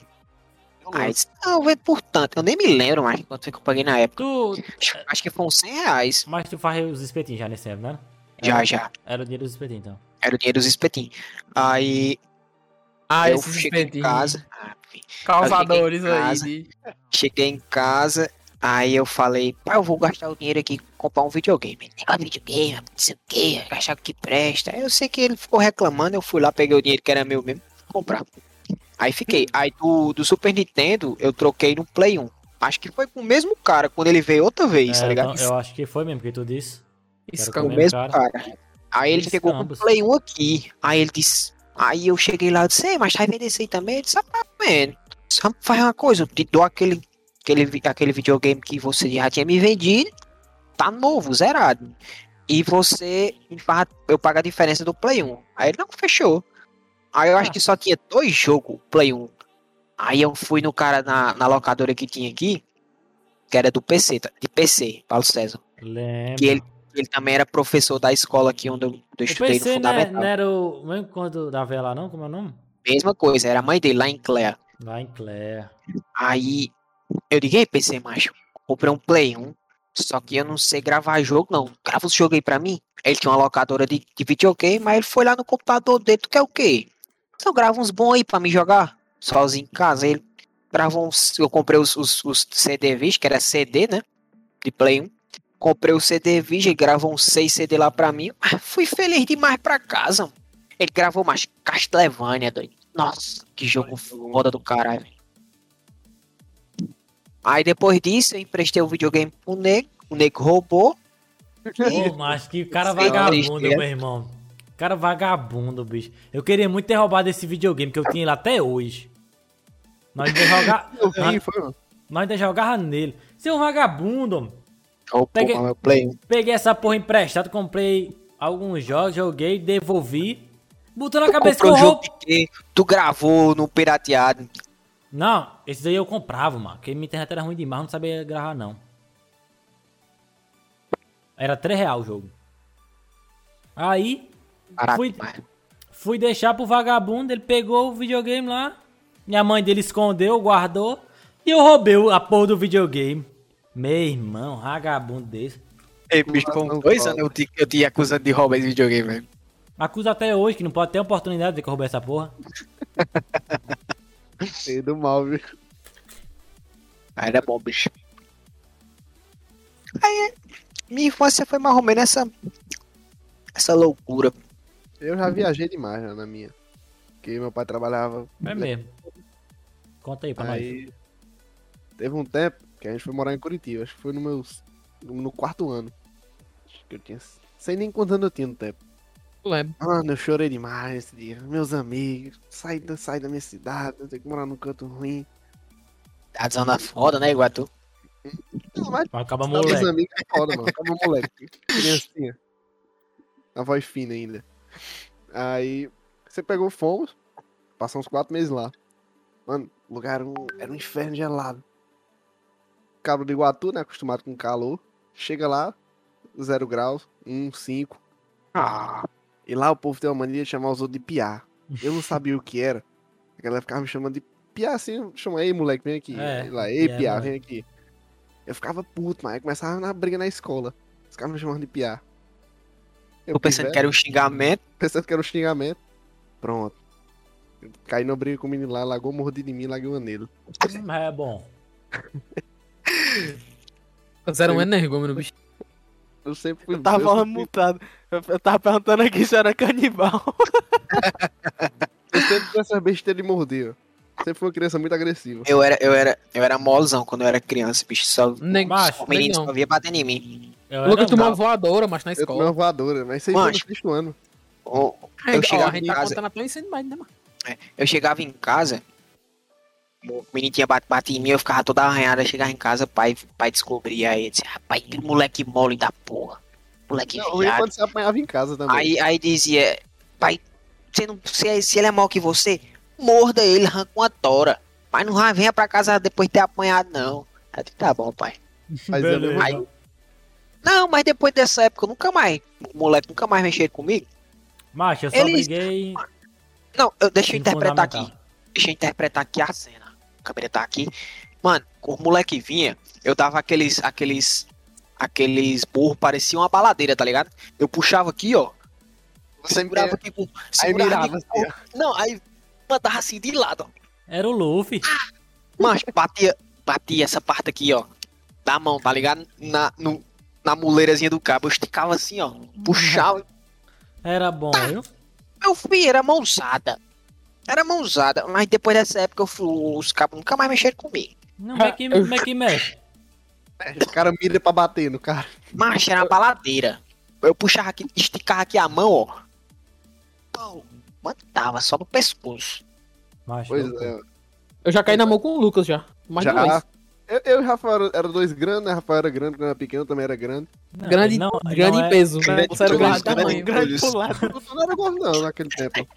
Aí ele disse, não, eu vendo por tanto. Eu nem me lembro mais quanto foi que eu paguei na época. Tu. Acho, que foi uns 100 reais. Mas tu faz os espetinhos já nesse tempo, né? Já, já. Era o dinheiro dos espetinhos, então. Era o dinheiro dos espetinhos. Aí Ah, eu esses cheguei em casa. ah. Causadores aí. de- Cheguei em casa, aí eu falei, pai, eu vou gastar o dinheiro aqui comprar um videogame. Negócio de videogame, não sei o que, achar que presta. Eu sei que ele ficou reclamando, eu fui lá, peguei o dinheiro que era meu mesmo, comprar. Aí fiquei. Aí do, do Super Nintendo, eu troquei no Play 1. Acho que foi com o mesmo cara quando ele veio outra vez, É, tá ligado? então, eu acho que foi mesmo que tu disse. Isso, o com cara. mesmo cara. cara. Aí ele Eles chegou com o. Play 1 aqui. Aí ele disse. Aí eu cheguei lá e disse, "Ei, mas vai vender esse aí também? Ele disse, ah, man, só faz uma coisa, eu te dou aquele, aquele, aquele videogame que você já tinha me vendido, tá novo, zerado. E você me faz, eu pago a diferença do Play 1. Aí ele não fechou. Aí eu acho Ah. que só tinha dois jogos Play 1. Aí eu fui no cara na, na locadora que tinha aqui, que era do PC, tá? de PC, Paulo César. Lembro. Que ele, ele também era professor da escola aqui onde eu, eu estudei no pensei, né, Fundamental. não era o mesmo quando da vela lá, não? Como é o nome? Mesma coisa, era a mãe dele lá em Clare. Lá em Clare. Aí eu liguei, PC, macho, comprei um Play 1, só que eu não sei gravar jogo, não. Grava os jogos aí pra mim. Ele tinha uma locadora de, de videogame, mas ele foi lá no computador dele, tu quer o quê? Então grava uns bons aí pra me jogar, sozinho em casa. Ele gravou uns, eu comprei os, os, os CD Vision, que era CD, né, de Play 1. Comprei o CD Vision, ele gravou uns 6 CD lá pra mim. Ah, Fui feliz demais pra casa. Ele gravou mais Castlevania, doido. Nossa, que jogo foda do caralho. Aí depois disso eu emprestei o videogame pro nego, o nego roubou. Ô, mas que cara lá, vagabundo, triste, meu irmão. Cara vagabundo, bicho. Eu queria muito ter roubado esse videogame que eu tinha lá até hoje. Nós ainda, joga... Eu vi, nós, ainda jogava nele. Seu vagabundo. Roubou Peguei- 1. Peguei essa porra emprestada, comprei alguns jogos, joguei, devolvi. Botou na cabeça que eu jogo roubo. Tu gravou no pirateado. Não, esses aí eu comprava, mano. Porque minha internet era ruim demais, eu não sabia gravar, não. Era 3 reais o jogo. Aí, Barato Fui- fui deixar pro vagabundo, ele pegou o videogame lá. Minha mãe dele escondeu, guardou. E eu roubei o- a porra do videogame. Meu irmão, vagabundo desse. Ei, bicho, com dois dois anos eu te, eu te acusando de roubar esse videogame, velho. Acusa até hoje que não pode ter oportunidade de que eu roubei essa porra. Sei do mal, viu? Aí era bom, bicho. Aí, minha infância foi mais ou menos essa, essa loucura. Eu já viajei demais já na minha. Porque meu pai trabalhava. É mesmo. Conta aí pra nós. Aí teve um tempo que a gente foi morar em Curitiba. Acho que foi no meus. no quarto ano. Acho que eu tinha. Sei nem quantos anos eu tinha no tempo. Lembro. Mano, eu chorei demais esse dia. Meus amigos, sai da, sai da minha cidade, eu tenho que morar num canto ruim. Tá zona foda, né, igual tu? Não, mas Acaba meus moleque. amigos é foda, mano. Acaba moleque. Criancinha. A voz fina ainda. Aí, você pegou fomos. Passamos uns quatro meses lá. Mano, o lugar era um, era um inferno gelado. Cabo de Iguatu, né? Acostumado com calor. Chega lá, zero graus, um, cinco. Ah, E lá o povo tem uma mania de chamar os outros de piá. Eu não sabia o que era. A galera ficava me chamando de piá assim, chama aí, moleque, vem aqui. É, Aí lá, ei, piá, piá, moleque. vem aqui. Eu ficava puto, mas aí começava na briga na escola. Os caras me chamando de piá. tô pensando que era um xingamento. pensando que era um xingamento. Pronto. Caí na briga com o menino lá, largou mordido em mim, larguei uma nele. Hum, É bom. Fizeram um energúmeno, bicho. Eu sempre fui. Eu tava eu falando sempre- mutado. Eu, eu tava perguntando aqui se era canibal. Eu sempre fui essa besteira de morder, ó. Sempre fui uma criança muito agressiva. Eu era, eu era, eu era molzão quando eu era criança, bicho. Só Nem... Macho, o menino só via batendo em mim. Eu era tomou uma voadora, mas na Eu tomei uma escola. voadora, mas isso aí foi no sexto ano. Ó, É, eu ó, chegava a gente em tá casa- contando ensino médio, né, mano? Eu chegava em casa, o menino tinha bate, bate em mim, eu ficava toda arranhada, chegava em casa, pai, pai descobria aí, disse, rapaz, que moleque mole da porra. Moleque Não, é viado. quando você apanhava em casa também. Aí, aí dizia, pai, você não, se, se ele é mal que você, morda ele, arranca uma tora. Mas não vai- venha pra casa depois de ter apanhado, não. Aí eu disse, tá bom, pai. Mas é. Aí- Não, mas depois dessa época, eu nunca mais, o moleque nunca mais mexeu comigo. Macho, eu só Eles- briguei. Não, eu, deixa eu interpretar aqui. Deixa eu interpretar aqui a cena. A câmera tá aqui. Mano, o moleque vinha, eu dava aqueles, aqueles, aqueles burros, parecia uma baladeira, tá ligado? Eu puxava aqui, ó. Você Segurava me- aqui, com- Aí segurava mirava aqui, assim. Não, aí mandava assim de lado, ó. Era o Luffy. Mas batia, batia essa parte aqui, ó. Da mão, tá ligado? Na, no, na muleirazinha do cabo. Eu esticava assim, ó. Puxava. Era bom, Tá. viu? Meu filho, era mãozada. Era mãozada. Mas depois dessa época, eu fui, os cabos nunca mais mexeram comigo. Não, como é que, como é que mexe? O cara mira pra bater no cara. Mas era uma baladeira. Eu puxava aqui, esticava aqui a mão, ó. Pô, mandava só no pescoço. Macho, Pois é. Eu já caí na mão com o Lucas já. Mais Já. Eu, eu e o Rafael era, era dois grandes, né? Rafael era grande, quando era pequeno também era grande. Não, Grande, não- grande não em é- peso. grande Você era grande tamanho. grande Grande pro lado. Não era gordo não naquele tempo.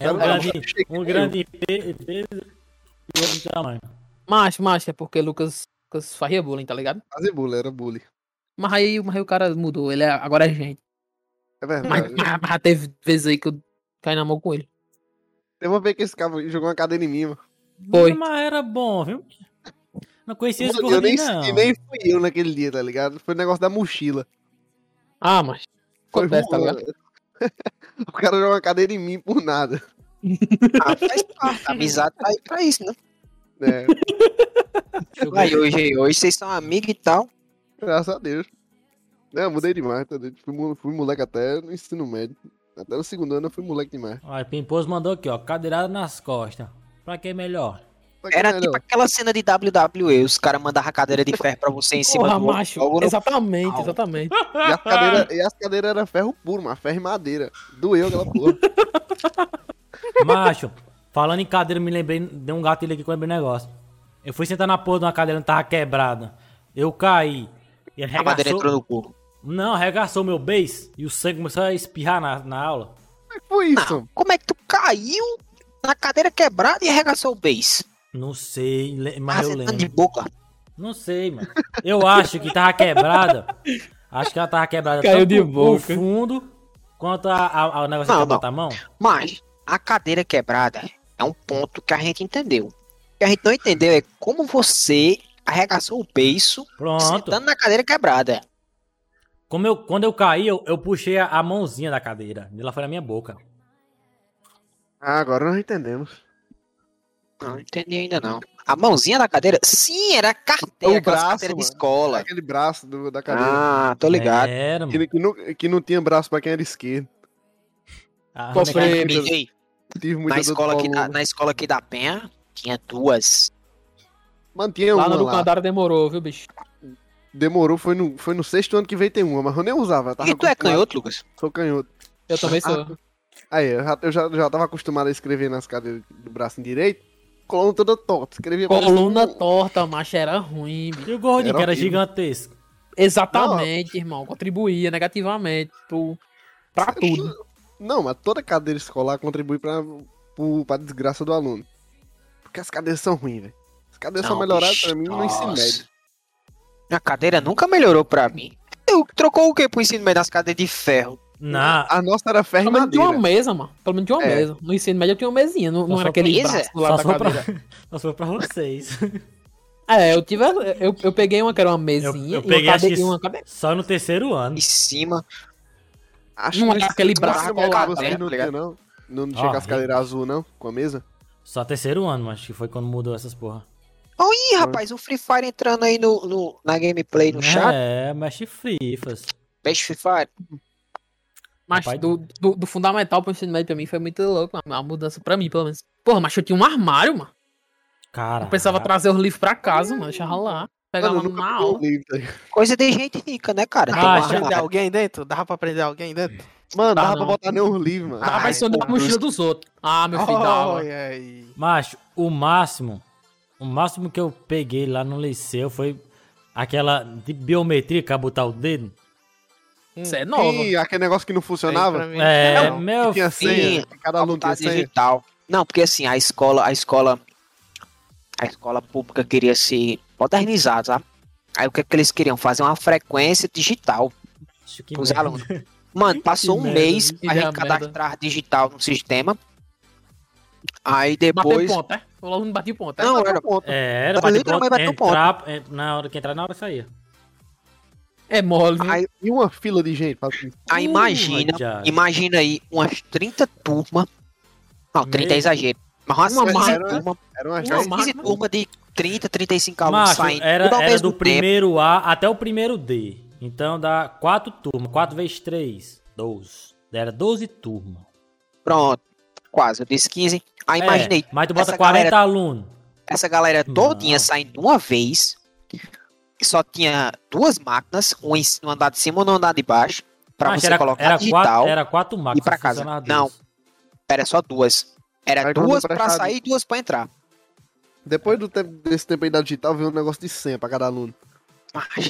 É um grande, um grande pe- peso e outro tamanho. Macho, macho, é porque Lucas, Lucas fazia bullying, tá ligado? Fazer bullying, era bullying. Mas aí, mas aí o cara mudou, ele é, agora é gente. É Mas, verdade. mas, mas já teve vezes aí que eu caí na mão com ele. Eu vou ver que esse cara jogou uma cadeira em mim, mano. Foi. Mas era bom, viu? Não conhecia esse nem, gordinho, não. e nem fui eu naquele dia, tá ligado? Foi o negócio da mochila. Ah, mas. Foi Acontece, tá ligado? o cara jogou uma cadeira em mim por nada. Ah, faz parte. A amizade tá aí pra isso, né? É, Aí hoje, hoje vocês são amigos e tal. graças a Deus. É, eu mudei demais, tá? Fui, fui moleque até no ensino médio. Até no segundo ano eu fui moleque demais. Olha, Pimposo mandou aqui, ó. Cadeirada nas costas. Pra que melhor? Era tipo aquela cena de WWE, os caras mandavam a cadeira de ferro pra você em cima Porra, do macho. logo no- Exatamente, exatamente. E as cadeiras e as cadeiras eram ferro puro, mano. Ferro e madeira. Doeu aquela porra. Macho, falando em cadeira, me lembrei, deu um gatilho aqui com o negócio. Eu fui sentar na porra de uma cadeira que tava quebrada. Eu caí. E A madeira arregaçou. entrou no cu. Não, arregaçou meu beiço e o sangue começou a espirrar na, na aula. Como é que foi isso? Não, como é que tu caiu na cadeira quebrada e arregaçou o beijo? Não sei, mas eu Acertando de lembro. boca. Não sei, mano. Eu acho que tava quebrada. Acho que ela tava quebrada Caiu de o boca. fundo quanto a, a, a- o negócio Não, que não. a mão. Mas a cadeira quebrada é um ponto que a gente entendeu. O que a gente não entendeu é como você arregaçou o beiço Pronto. sentando na cadeira quebrada. Como eu, quando eu caí, eu, eu puxei a, a mãozinha da cadeira. E ela foi na minha boca. Ah, agora nós entendemos. Não entendi ainda não. A mãozinha da cadeira? Sim, era a carteira, O braço, carteiras de escola. Aquele braço do- da cadeira. Ah, tô ligado. Era, mano. Que, que não, que não tinha braço pra quem era esquerdo. A Qual foi? Tive muita na, escola aqui da, na escola aqui da Penha, tinha duas. Mano, tinha Lá uma no lá. Demorou, viu, bicho? Demorou, foi no, foi no sexto ano que veio ter uma, mas eu nem usava. eu E tu é canhoto, Lucas? Sou canhoto. Eu também sou. Aí, eu já, eu já, já tava acostumado a escrever nas cadeiras do braço direito. Coluna toda torta. Escrevia Coluna um- torta, macho, era ruim, bicho. E o gordinho, Era que era horrível. gigantesco. Exatamente, irmão. Contribuía negativamente pro, pra tudo. Não, mas toda cadeira escolar contribui pra, pro, pra desgraça do aluno. Porque as cadeiras são ruins, velho. As cadeiras são Não, melhoradas bicho, pra mim no ensino médio. A cadeira nunca melhorou pra mim. Eu trocou o que pro ensino médio das cadeiras de ferro? Na, A nossa era ferro Pelo menos tinha uma mesa, mano. Pelo menos tinha uma É. mesa. No ensino médio eu tinha uma mesinha, não, não era aquele mesa? braço do só lado da for pra, cadeira. só for pra vocês. É, eu tive. Eu, eu peguei uma que era uma mesinha eu e peguei, uma, acho cade... uma cadeira. Só no terceiro ano. Em cima. Acho Não que é aquele braço colado, né, não tá não. Não não tinha com as cadeiras azul, não? Com a mesa? Só terceiro ano, mas que foi quando mudou essas porra. Ih, rapaz, o Free Fire entrando aí no, no- na gameplay no chat. É, mexe frifas. Peixe Free Fire. Mas Rapaz, do, do, do fundamental pro ensino médio pra mim foi muito louco, mano. A mudança pra mim, pelo menos. Porra, mas eu tinha um armário, mano. Cara. Eu precisava trazer os livros pra casa, mano. Deixava lá. Pegava Mano, eu nunca na peguei um aula. Coisa de gente rica, né, cara? Ah, um Prender alguém dentro? Dava pra prender alguém dentro? Mano, Dá dava não. pra botar nenhum livro, mano. Ah, Ai, vai ser da pô, mochila dos outros. Ah, meu filho, dava. Ai, ai. Macho, o máximo. O máximo que eu peguei lá no liceu foi aquela de biometria que ia botar o dedo. Isso é nova. Ih, aquele negócio que não funcionava. pra mim, É, não. meu Que tinha filho. senha. Cada aluno tinha senha. digital. Não, porque assim, a escola, a escola, a escola pública queria ser modernizada, sabe? Aí o que, que eles queriam? Fazer uma frequência digital que merda. alunos. Mano, passou um merda, mês que a gente merda. cadastrar digital no sistema. Aí Bateu depois. ponto, é? O aluno bateu ponto, é? Não, era. É, era literalmente ponto, bater ponto. entrar, é, na hora que entrar, na hora que saía. É mole, viu? Aí, e uma fila de gente. pra- Aí imagina, já. imagina aí umas 30 turmas. Não, 30 é Meu. exagero. Mas umas Uma 15 máquina. turmas. Era uma Uma gente. Umas 15 máquina. turmas de 30, 35 alunos Macho, saindo. era, era do tempo. primeiro A até o primeiro D. Então dá quatro turmas. 4 vezes 3, 12. Era 12 turmas. Pronto. Quase, eu disse 15. Aí É, imaginei mas tu bota essa 40 galera- alunos. essa galera todinha Não. saindo de uma vez. Que só tinha duas máquinas, um em- no andar de cima e no andar de baixo. Pra Macho, você era, colocar era digital. Quatro, era quatro máquinas. pra só casa. Não. Era só duas. Era Aí duas pra emprestado- sair e duas pra entrar. Depois do tempo, desse tempo aí da digital, veio um negócio de senha pra cada aluno.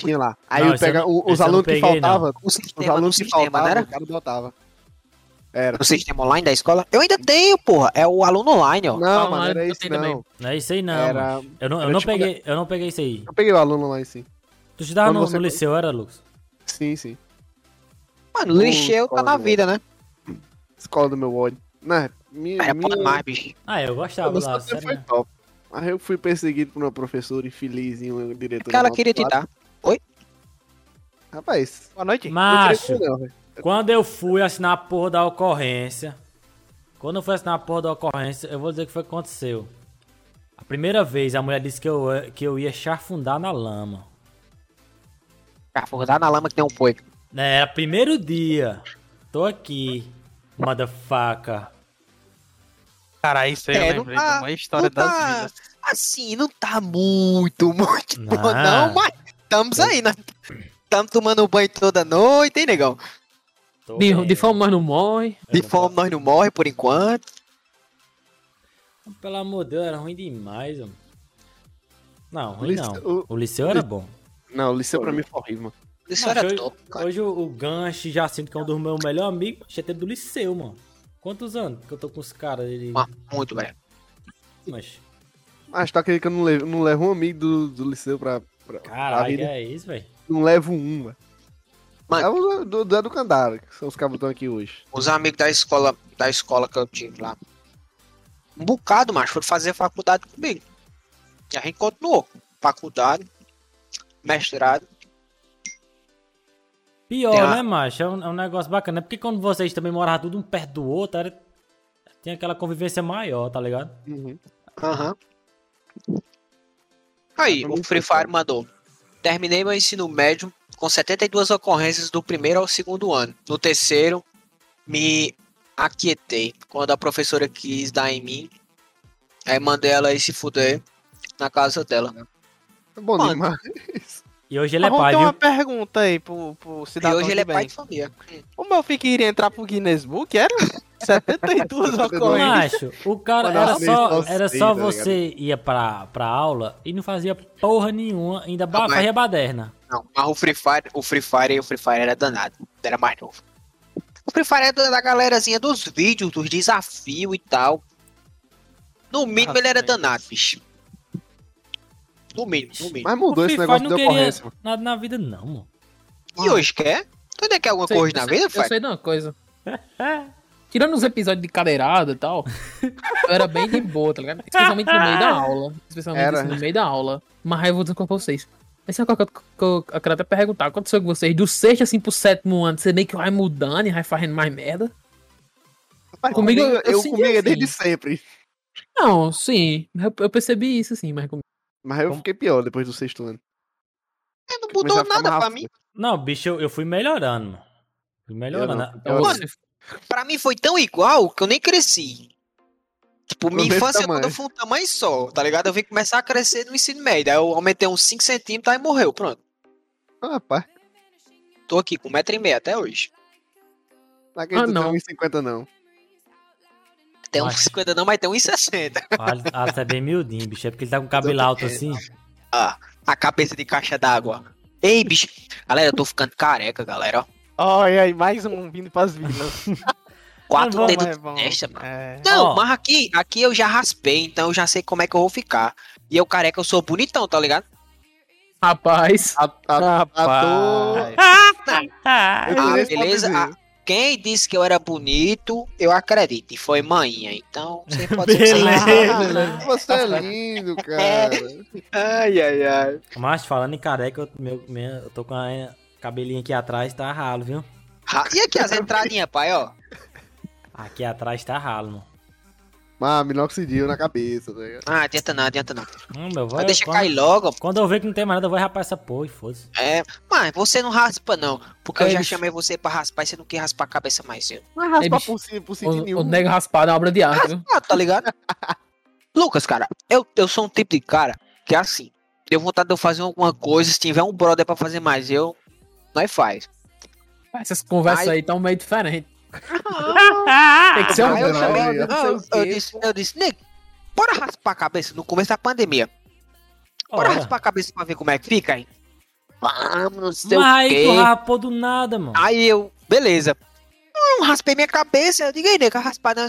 Tinha lá. Aí Não, pega, não- os alunos que peguei, não. faltavam, os alunos que sistema, não faltavam, era? o cara botava. Era. No sistema online da escola? Eu ainda tenho, porra. É o aluno online, ó. Não, mano, era eu isso tenho também. não. Não é isso aí não, Era-. Eu não, eu era não tipo- peguei, eu não peguei isso aí. Eu peguei o aluno lá em si. Tu estudava Quando no, você- no liceu, era, Lucas? Sim, sim. Mano, o lixeu tá na vida, né? Escola do meu ódio. Não, minha, Era minha, pra mais, bicho. Ah, eu gostava lá, sério. foi top. Mas eu fui perseguido por uma professora infeliz e uma diretora. Porque ela queria te dar. Rapaz, Boa noite. Macho, não não. Quando eu fui assinar a porra da ocorrência, quando eu fui assinar a porra da ocorrência, eu vou dizer o que foi que aconteceu. A primeira vez a mulher disse que eu, que eu ia chafundar na lama. Cafundar na lama que tem um boi. É, era primeiro dia. Tô aqui, motherfucker. Cara, isso aí eu É, não lembrei tá- de uma história não das tá- vidas. Assim, não tá muito, muito Não. bom, não, mas estamos aí, né? Estamos tomando banho toda noite, hein, negão? Tô De, bem. de fome nós não morre. De fome nós não morre por enquanto. Pelo amor de Deus, era ruim demais, mano. Não, O ruim liceu- não. o- O liceu era bom. Não, o liceu pra mim foi horrível, mano. Isso Macho, era hoje, top, cara. hoje o, o Gancho já sinto que é um dos meus melhores amigos. Já teve do liceu, mano. Quantos anos que eu tô com os caras? Ele... Ah, Muito, velho. Mas, Mas tá querendo que eu não levo, não levo um amigo do, do liceu pra. pra caralho, é isso, velho? Não levo um, velho. Mano. É o do, do, do Candara, que são os cabos estão aqui hoje. Os amigos da escola, da escola que eu tive lá. Um bocado, mas foram fazer faculdade comigo. E a gente continuou. Faculdade, mestrado. Pior, Tem a- né, macho? É um, é um negócio bacana. Porque quando vocês também moravam tudo um perto do outro, era... tinha aquela convivência maior, tá ligado? Uhum. Aham. Aí, Pra o Free Fire mandou. Terminei meu ensino médio com 72 ocorrências do primeiro ao segundo ano. No terceiro, me aquietei quando a professora quis dar em mim. Aí mandei ela ir se fuder na casa dela. É bom Mano. demais. E hoje ele é pai, ter viu? uma pergunta aí pro, pro E cidadão hoje ele é pai bem. de família. O meu filho queria entrar pro Guinness Book, era? 72 ocorrências. Macho, o cara Mano, era eu só, era sei, só tá você ia pra, pra aula e não fazia porra nenhuma, ainda ba- fazia baderna. Não, mas o Free Fire, o Free Fire, o Free Fire era danado. Era mais novo. O Free Fire era da galerazinha dos vídeos, dos desafios e tal. No mínimo Ah, ele era danado, bicho. No mínimo, no mínimo. Mas mudou esse negócio de ocorrência, mano. nada na vida, não, mano. E hoje quer? Tu ainda quer alguma Sei- coisa eu na sei- vida, Eu Fire? sei de uma coisa. Tirando os episódios de cadeirada e tal, eu era bem de boa, tá ligado? Especialmente no meio da aula. Especialmente assim, no meio da aula. Mas aí eu vou dizer com vocês. Essa é uma coisa que eu, que eu, eu quero até perguntar. Aconteceu com vocês do sexto assim pro sétimo ano, você meio que vai mudando e vai fazendo mais merda? Mas Comigo, comigo, eu eu, senti comigo é desde assim. sempre. Não, sim. Eu, eu percebi isso, sim, mas comigo. Mas eu fiquei pior depois do sexto ano. É, Não mudou nada pra rápido. mim. Não, bicho, eu, eu fui melhorando, mano. Fui melhorando. não. Então Eu- você. Pra mim foi tão igual que eu nem cresci. Tipo, minha infância tamanho. quando foi um tamanho só, tá ligado? Eu vim começar a crescer no ensino médio. Aí eu aumentei uns 5 centímetros e morreu, pronto. Ah, rapaz, Tô aqui com 1,5m até hoje. não acredito Ah, não. tem 1,50 não. Tem uns Mas- 50 não, mas tem uns 60. Ah, você é bem miudinho, bicho. É porque ele tá com o cabelo alto assim. Ah, a cabeça de caixa d'água. Ei, bicho. Galera, eu tô ficando careca, galera. ó. Olha aí, mais um vindo pras vilas. Quatro bom, dedos é de bom. testa, mano. É. Não, Ó. mas aqui, aqui eu já raspei, então eu já sei como é que eu vou ficar. E eu careca, eu sou bonitão, tá ligado? Rapaz. A, a, Rapaz. Ah, eu Ah, beleza. pobrezinho. Ah, quem disse que eu era bonito, eu acredito. E foi manhinha. Então, você pode ser que Beleza. você- Você é lindo, cara. Ai, ai, ai. Mas falando em careca, eu, meu, meu- eu tô com a cabelinho aqui atrás, tá ralo, viu? Ah, E aqui as entradinhas, pai, ó. Aqui atrás tá ralo, mano. Mas minoxidil na cabeça, tá ligado? Ah, adianta não, adianta não. Hum, vai, deixa quando, cair logo. quando eu ver que não tem mais nada, eu vou rapar essa porra e foda-se. É, mas você não raspa, não. Porque eu É, já bicho. chamei você pra raspar e você não quer raspar a cabeça mais cedo. Mas raspar bicho, por, si- por sentido O, nenhum. o nego raspado é uma obra de arte, viu? Ah, tá ligado? Lucas, cara, eu, eu sou um tipo de cara que é assim. Deu vontade de eu fazer alguma coisa, se tiver um brother pra fazer mais, eu. Nós faz. Essas conversas aí tão meio diferentes. Ah, Tem que ser um Aí eu chamei, eu, eu disse, eu disse, nego, bora raspar a cabeça no começo da pandemia. Bora Ora. raspar a cabeça pra ver como é que fica aí. Vamos, não sei Mas o aí quê. tu rapou do nada, mano. Aí eu, beleza. Não, raspei minha cabeça. Eu digo, aí, nego, raspar não.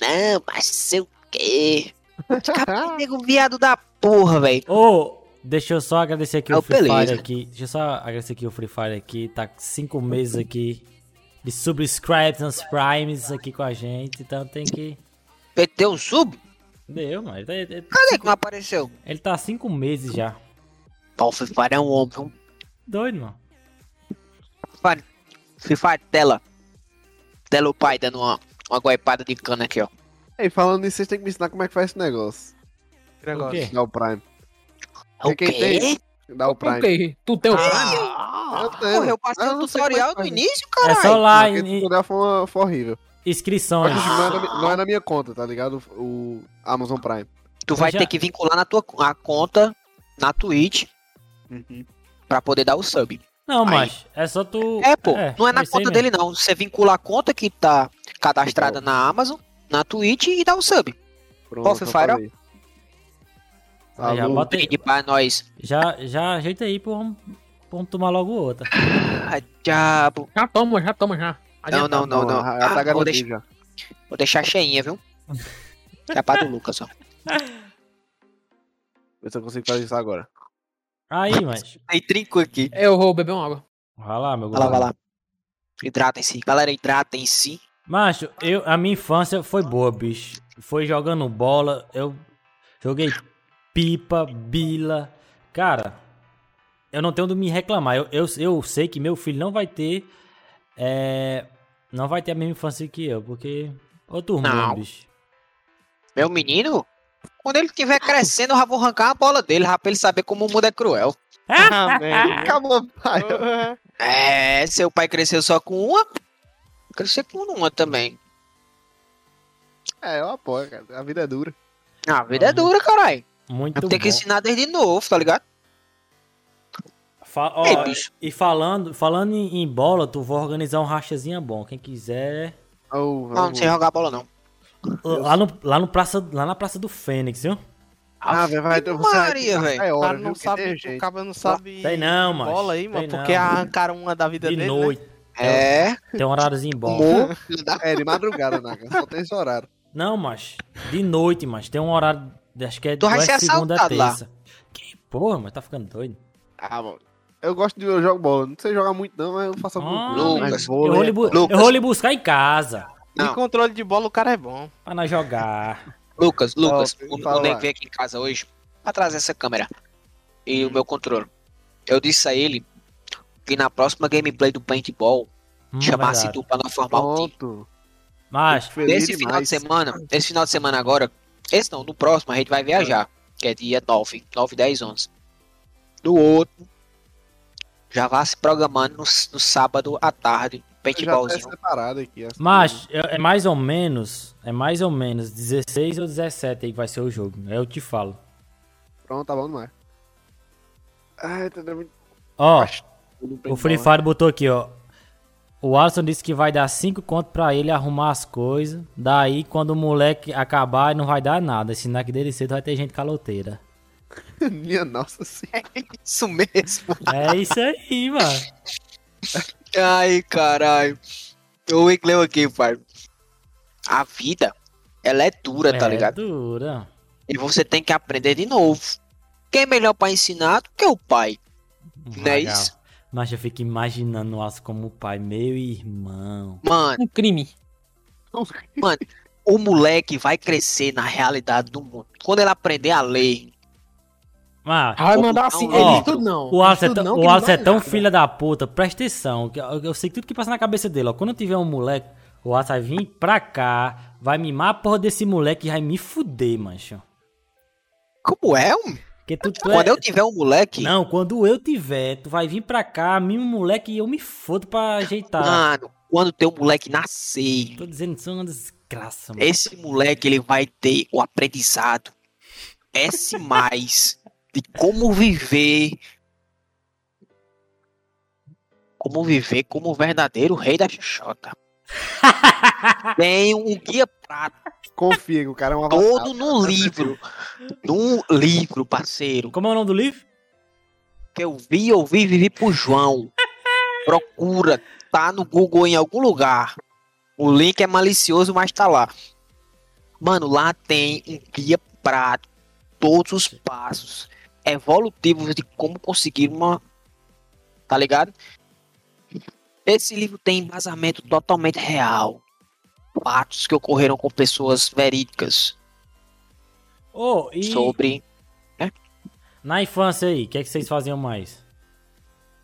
Não, mas sei o quê. Nego, viado da porra, velho. Ô, deixa eu só agradecer aqui Ah, o Free beleza. Fire aqui. Deixa eu só agradecer aqui o Free Fire aqui. Tá cinco meses aqui de subscribes nos primes aqui com a gente. Então tem que... Deu um sub? Deu, mas ele, ele- Cadê que não apareceu? ele tá há cinco meses já. Pô, o Free Fire é um homem. Doido, mano. Fire, tela. Tela o pai dando uma, uma guaipada de cana aqui, ó. Ei, falando nisso, vocês têm que me ensinar como é que faz esse negócio. Que negócio. quê? Dá o Prime. O Quem quê? tem? Dá o Prime. Tu tem o Prime? Eu tenho. Porra, eu passei Ah, o é tutorial no faz. início, É caralho. só lá em tutorial foi, uma- foi horrível. inscrições. Mas não é, na, não é na minha conta, tá ligado? O Amazon Prime. Tu vai Já- ter que vincular na tua a conta na Twitch pra poder dar o sub. Não, mas é só tu... É, pô, não é na conta dele não. Você vincula a conta que tá cadastrada na Amazon, na Twitch e dá o sub. Pronto, Fire, Aí já bota aí. Pra nós. Já, já ajeita aí pra vamos, tomar logo outra. Ah, diabo. Já toma, já toma, já. Não, não, não, não. Já tá Ah, vou, garantido deixar, já. vou deixar cheinha, viu? É pra do Lucas, ó. Vê se eu consigo fazer isso agora. Aí, mas... Tem trinco aqui. Eu vou beber uma água. Vai lá, meu Vai lá, vai lá. Hidratem-se. Galera, hidratem-se. Macho, eu, a minha infância foi boa, bicho. Foi jogando bola, eu joguei pipa, bila. Cara, eu não tenho onde me reclamar. Eu, eu, eu sei que meu filho não vai ter. É, não vai ter a mesma infância que eu, porque. Outro mundo, Não. bicho. Meu menino, quando ele estiver crescendo, eu já vou arrancar a bola dele, já pra ele saber como o mundo é cruel. Amém. Acabou, pai. É, seu pai cresceu só com uma, crescer com uma também. É, eu apoio, cara. A vida é dura. Ah, a vida é dura, caralho. Muito Tem que bom. ensinar desde novo, tá ligado? Fa- ó, Ei, bicho. e falando, falando em, em bola, tu vou organizar um rachazinha bom. Quem quiser. Oh, Não, não sei jogar bola, não. Lá, no, lá, no praça, lá na Praça do Fênix, viu? Ah, velho, vai. Você Maria, velho. É O hora, cara não que sabe, o cara não sabe Tem não, mas. bola aí, mano, porque não. arrancaram uma da vida De dele, né? noite. É, Tem um horáriozinho bom. É, de madrugada, Naka. Só tem esse horário. Não, mas de noite, mas tem um horário, acho que é, Tu vai ser segunda a assaltado lá. terça. Que porra, mas tá ficando doido. Ah, bom. Eu gosto de eu jogo bola. Não sei jogar muito, não, mas eu faço Ah, coisa. Lucas, Mas Eu vou, vôlei lhe é bu- top. Lucas. eu vou lhe buscar em casa Não. E controle de bola o cara é bom. pra nós jogar. Lucas, Lucas, Top, o, o lá. veio aqui em casa hoje pra trazer essa câmera e o meu controle. Eu disse a ele que na próxima gameplay do paintball Hum, chamasse verdade. tu pra nós formar um time. Pronto. Mas, Feliz Esse final de semana, esse final de semana agora, esse não, no próximo a gente vai viajar, que é dia 9, 9, 10, 11. No outro, já vá se programando no, no sábado à tarde, tá paintballzinho. separado aqui. as mas é é mais ou menos, é mais ou menos 16 ou 17 aí que vai ser o jogo. Eu te falo. Pronto, tá bom demais. Ai, tá dando muito Ó, o Free né? Fire botou aqui, ó. O Alisson disse que vai dar 5 conto pra ele arrumar as coisas. Daí, quando o moleque acabar, não vai dar nada. Sinal que dele cedo vai ter gente caloteira. Minha nossa senhora. Isso mesmo. É isso aí, mano. Ai, caralho. O inglês aqui, pai. A vida, ela é dura, tá é ligado? dura. E você tem que aprender de novo. Quem é melhor pra ensinar do que o pai? Não é isso? Mas eu fico imaginando o Alisson como pai. Meu irmão. Mano, Um crime. o moleque vai crescer na realidade do mundo. Quando ele aprender a ler, Mas, Vai mandar não, assim. ó, Ele estuda não. O Alisson é não, o não é tão nada. filha da puta, presta atenção. que Eu, eu sei tudo que passa na cabeça dele, ó. Quando eu tiver um moleque, o Alisson vai vir pra cá, vai mimar a porra desse moleque e vai me fuder, mancho. como é? Um... Porque tu, tu Quando é... eu tiver um moleque, Não, quando eu tiver, tu vai vir pra cá, o moleque e eu me fodo pra ajeitar. mano, quando teu moleque nascer, Tô dizendo, isso é uma desgraça, mano. esse moleque ele vai ter o aprendizado S mais de como viver como viver como o verdadeiro rei da xoxota. Tem um guia prático Confia que o cara é uma todo no livro. Num livro, parceiro. Como é o nome do livro? Que eu vi, eu vi, vivi pro João. Procura, tá no Google em algum lugar. O link é malicioso, mas tá lá. Mano, lá tem um guia prático, todos os passos evolutivos de como conseguir uma. Tá ligado? Esse livro tem embasamento totalmente real. Fatos que ocorreram com pessoas verídicas Ô, e sobre. na infância aí, o que é que vocês faziam mais?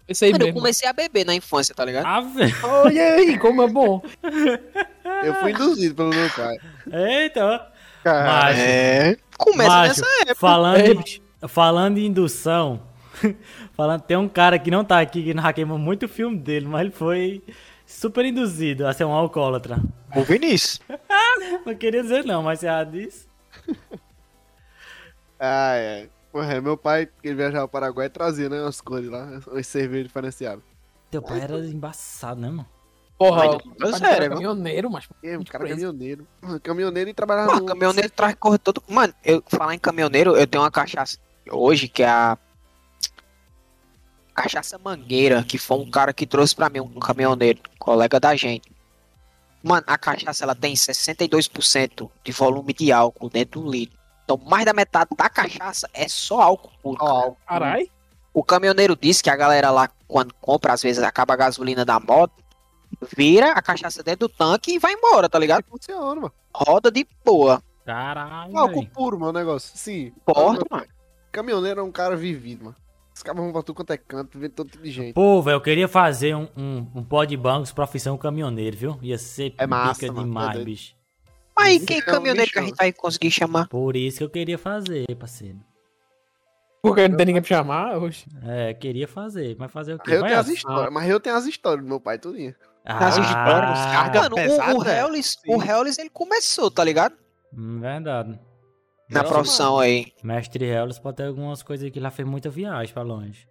Esse aí Mano, eu comecei a beber na infância, tá ligado? Ah, velho. Olha aí, como é bom. Eu fui induzido pelo meu pai. Eita, Cara, É. Começa macho, nessa falando, É, em- falando em indução, falando, tem um cara que não tá aqui, que não queimou muito o filme dele, mas ele foi super induzido a ser um alcoólatra. O Vinícius. Não queria dizer não, mas você já disse. Ai, ai. Porra, meu pai, ele viajava ao Paraguai, trazia, né, umas cores lá, umas cervejas diferenciadas. Teu pai era embaçado, né, mano? Porra, Mas, o mas pai sério, era caminhoneiro, mas. E, o cara é caminhoneiro. Caminhoneiro e trabalhava Mano, no... caminhoneiro traz corre todo. Mano, eu falar em caminhoneiro, eu tenho uma cachaça hoje que é a. Cachaça Mangueira, que foi um cara que trouxe pra mim, um caminhoneiro, colega da gente. Mano, a cachaça ela tem 62% de volume de álcool dentro do litro. Então, mais da metade da cachaça é só álcool puro. Ó, cara. álcool. Carai. O caminhoneiro disse que a galera lá, quando compra, às vezes acaba a gasolina da moto, vira a cachaça dentro do tanque e vai embora, tá ligado? Funciona, mano. Roda de boa. Caralho, Álcool puro, meu negócio. Sim. Porta, mano. Caminhoneiro é um cara vivido, mano. Os caras vão pra tudo quanto é canto, vendo todo tipo de gente. Pô, velho, eu queria fazer um, um, um pó de bancos profissão caminhoneiro, viu? Ia ser É massa, pica mano, demais, é bicho. Mas quem é caminhoneiro que a gente vai conseguir chamar? Por isso que eu queria fazer, parceiro. Porque não tem ninguém pra chamar hoje. É, queria fazer, mas fazer o quê? Eu Vai, tenho as histórias, mas eu tenho as histórias do meu pai, tudinho. Ah, histórias, carga Mano, o, pesada, o Hellis, sim. o Hellis, ele começou, tá ligado? hum, verdade. Na profissão aí. Mestre Hellis pode ter algumas coisas que lá fez muita viagem pra longe.